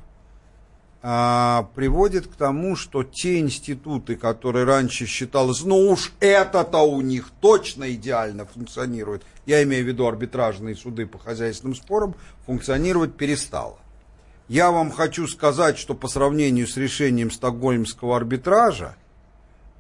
а, приводит к тому, что те институты, которые раньше считалось, ну уж это-то у них точно идеально функционирует, я имею в виду арбитражные суды по хозяйственным спорам, функционировать перестало. Я вам хочу сказать, что по сравнению с решением стокгольмского арбитража,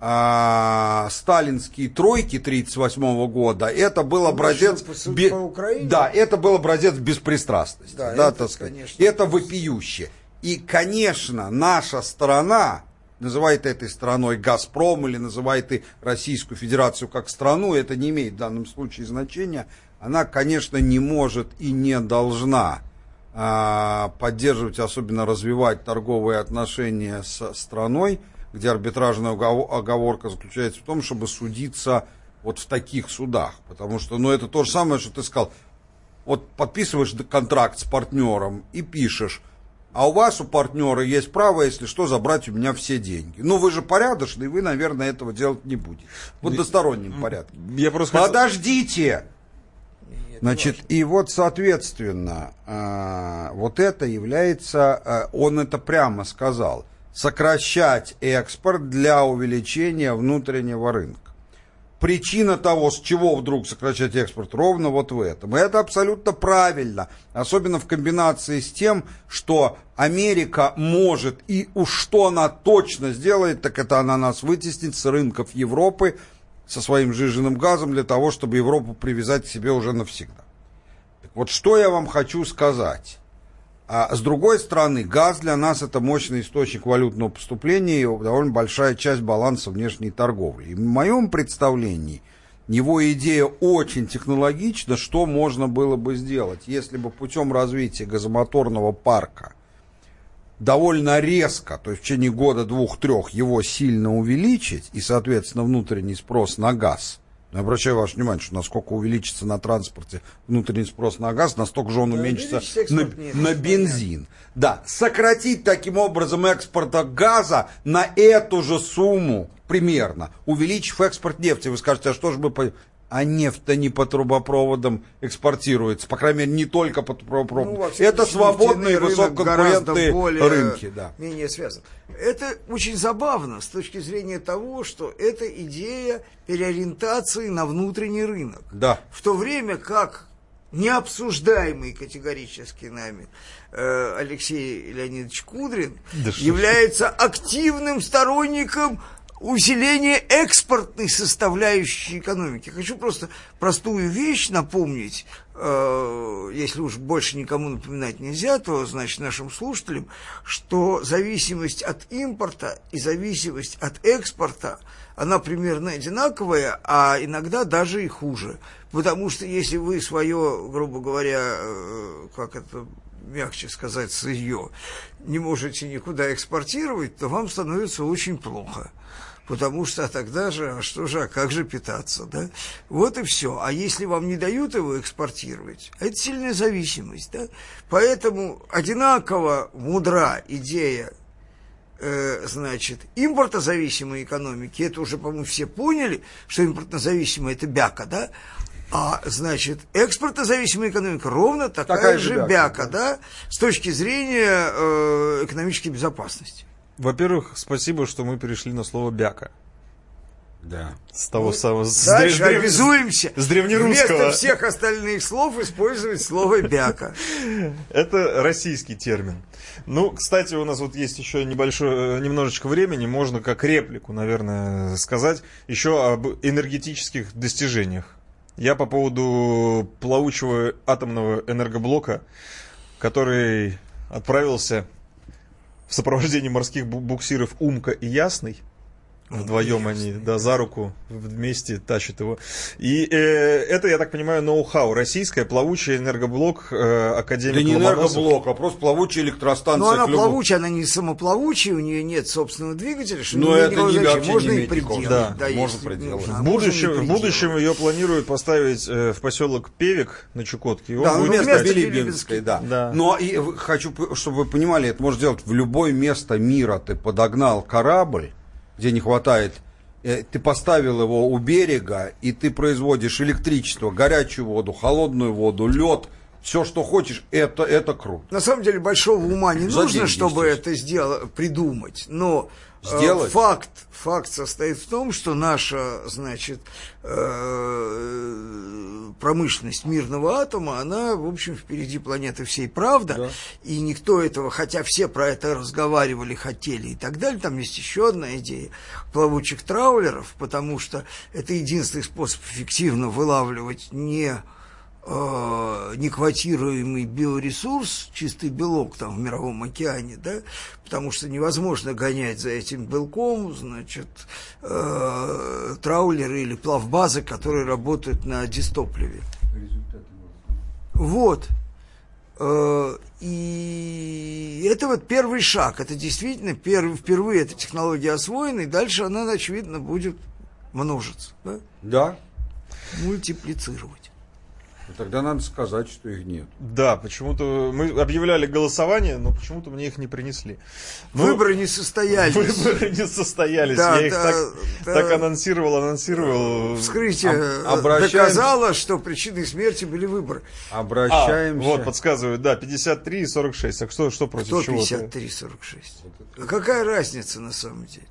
а, сталинские тройки 1938 года, это был образец... по бе- по Украине? Да, это был образец беспристрастности. Да, Да, это, так сказать. конечно. Это вопиюще. И, конечно, наша страна, называет этой страной «Газпром» или называет и Российскую Федерацию как страну, это не имеет в данном случае значения, она, конечно, не может и не должна поддерживать, особенно развивать торговые отношения с страной, где арбитражная оговорка заключается в том, чтобы судиться вот в таких судах. Потому что, ну, это то же самое, что ты сказал. Вот подписываешь контракт с партнером и пишешь, а у вас, у партнера, есть право, если что, забрать у меня все деньги. Ну, вы же порядочный, вы, наверное, этого делать не будете. В одностороннем порядке. Я просто Подождите! Значит, и вот, соответственно, э, вот это является, э, он это прямо сказал, сокращать экспорт для увеличения внутреннего рынка причина того, с чего вдруг сокращать экспорт, ровно вот в этом. И это абсолютно правильно, особенно в комбинации с тем, что Америка может, и уж что она точно сделает, так это она нас вытеснит с рынков Европы со своим жиженным газом для того, чтобы Европу привязать к себе уже навсегда. Так вот, что я вам хочу сказать. А с другой стороны, газ для нас это мощный источник валютного поступления и довольно большая часть баланса внешней торговли. И в моем представлении его идея очень технологична, что можно было бы сделать, если бы путем развития газомоторного парка довольно резко, то есть в течение года двух-трех его сильно увеличить и, соответственно, внутренний спрос на газ – но обращаю ваше внимание, что насколько увеличится на транспорте внутренний спрос на газ, настолько же он да, уменьшится на, на бензин. Да, сократить таким образом экспорта газа на эту же сумму примерно, увеличив экспорт нефти. Вы скажете, а что же мы а нефть-то не по трубопроводам экспортируется, по крайней мере, не только по трубопроводам. Ну, Это свободные высококонкурентные более, рынки. Да. Менее связан. Это очень забавно с точки зрения того, что это идея переориентации на внутренний рынок. Да. В то время как необсуждаемый категорически нами э, Алексей Леонидович Кудрин да является активным сторонником усиление экспортной составляющей экономики. Хочу просто простую вещь напомнить, э, если уж больше никому напоминать нельзя, то, значит, нашим слушателям, что зависимость от импорта и зависимость от экспорта, она примерно одинаковая, а иногда даже и хуже. Потому что если вы свое, грубо говоря, э, как это мягче сказать, сырье, не можете никуда экспортировать, то вам становится очень плохо потому что тогда же, а что же, а как же питаться, да? Вот и все. А если вам не дают его экспортировать, это сильная зависимость, да? Поэтому одинаково мудра идея э, значит, импортозависимой экономики, это уже, по-моему, все поняли, что импортозависимая это бяка, да, а, значит, экспортозависимая экономика ровно такая, такая же бяка, бяка да. да, с точки зрения э, экономической безопасности. Во-первых, спасибо, что мы перешли на слово бяка. Да. С того ну, самого... С дальше древ... обязуемся с древнерусского. вместо всех остальных слов использовать слово «бяка». Это российский термин. Ну, кстати, у нас вот есть еще небольшое, немножечко времени, можно как реплику, наверное, сказать еще об энергетических достижениях. Я по поводу плавучего атомного энергоблока, который отправился в сопровождении морских буксиров Умка и Ясный. Вдвоем они, да, за руку вместе тащат его. И э, это, я так понимаю, ноу-хау. Российская плавучая энергоблок э, Академии Да не энергоблок, а просто плавучая электростанция. Но она плавучая, она не самоплавучая, у нее нет собственного двигателя. Что Но это не вообще можно не и приделать. Да, да можно приделать. В, будущем, в будущем ее планируют поставить э, в поселок Певик на Чукотке. Да, ну, вместо Билибинской, да. да. Но и хочу, чтобы вы понимали, это можно сделать в любое место мира. Ты подогнал корабль, где не хватает, э, ты поставил его у берега, и ты производишь электричество, горячую воду, холодную воду, лед, все, что хочешь, это, это круто. На самом деле большого ума не За нужно, деньги, чтобы это сделать, придумать. Но сделать. Факт, факт состоит в том, что наша, значит, э, промышленность мирного атома, она, в общем, впереди планеты всей, правда, да. и никто этого, хотя все про это разговаривали, хотели и так далее, там есть еще одна идея плавучих траулеров, потому что это единственный способ эффективно вылавливать не э, неквотируемый биоресурс, чистый белок там в мировом океане, да, потому что невозможно гонять за этим белком, значит, э, траулеры или плавбазы, которые работают на дистопливе. Вот. Э, и это вот первый шаг. Это действительно первый, впервые эта технология освоена, и дальше она, очевидно, будет множиться. Да? Да. Мультиплицировать. Тогда надо сказать, что их нет. Да, почему-то мы объявляли голосование, но почему-то мне их не принесли. Ну, выборы не состоялись. Выборы не состоялись. Да, Я их так, да, так анонсировал, анонсировал. Вскрытие Об, доказало, что причиной смерти были выборы. Обращаемся. А, вот, подсказывают, да, 53 и 46. Так что, что против Кто чего? 53 и 46? А какая разница на самом деле?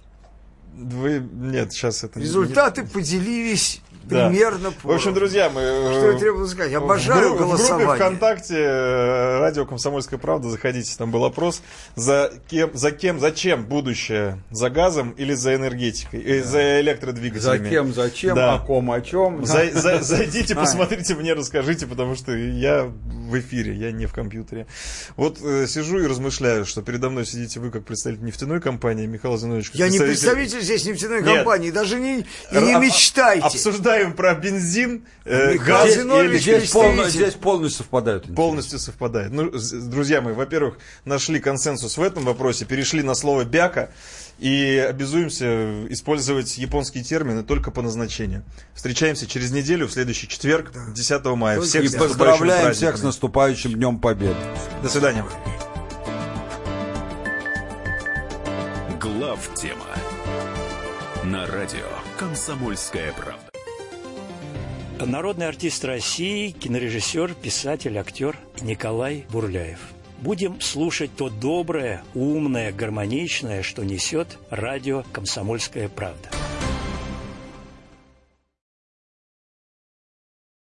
Вы, нет, сейчас это... Результаты не... поделились да. примерно по... В общем, друзья, мы... Что я требую сказать? Обожаю в, голосование. В группе ВКонтакте э, радио «Комсомольская правда», заходите, там был опрос, за кем, за кем, зачем будущее? За газом или за энергетикой? Э, да. За электродвигателями? За кем, зачем, да. о ком, о чем? За, за, зайдите, а. посмотрите, мне расскажите, потому что я в эфире, я не в компьютере. Вот э, сижу и размышляю, что передо мной сидите вы как представитель нефтяной компании, Михаил Зинович. Я не представитель здесь нефтяной Нет. компании, даже не, и не мечтайте. Обсуждаю рассуждаем про бензин, э, газ здесь, и здесь, полно, здесь полностью совпадают. Интересно. Полностью совпадает. Ну, друзья мои, во-первых, нашли консенсус в этом вопросе, перешли на слово «бяка» и обязуемся использовать японские термины только по назначению. Встречаемся через неделю, в следующий четверг, да. 10 мая. Всех и поздравляем всех с наступающим Днем Победы. До свидания. Глав тема на радио «Комсомольская правда». Народный артист России, кинорежиссер, писатель, актер Николай Бурляев. Будем слушать то доброе, умное, гармоничное, что несет радио «Комсомольская правда».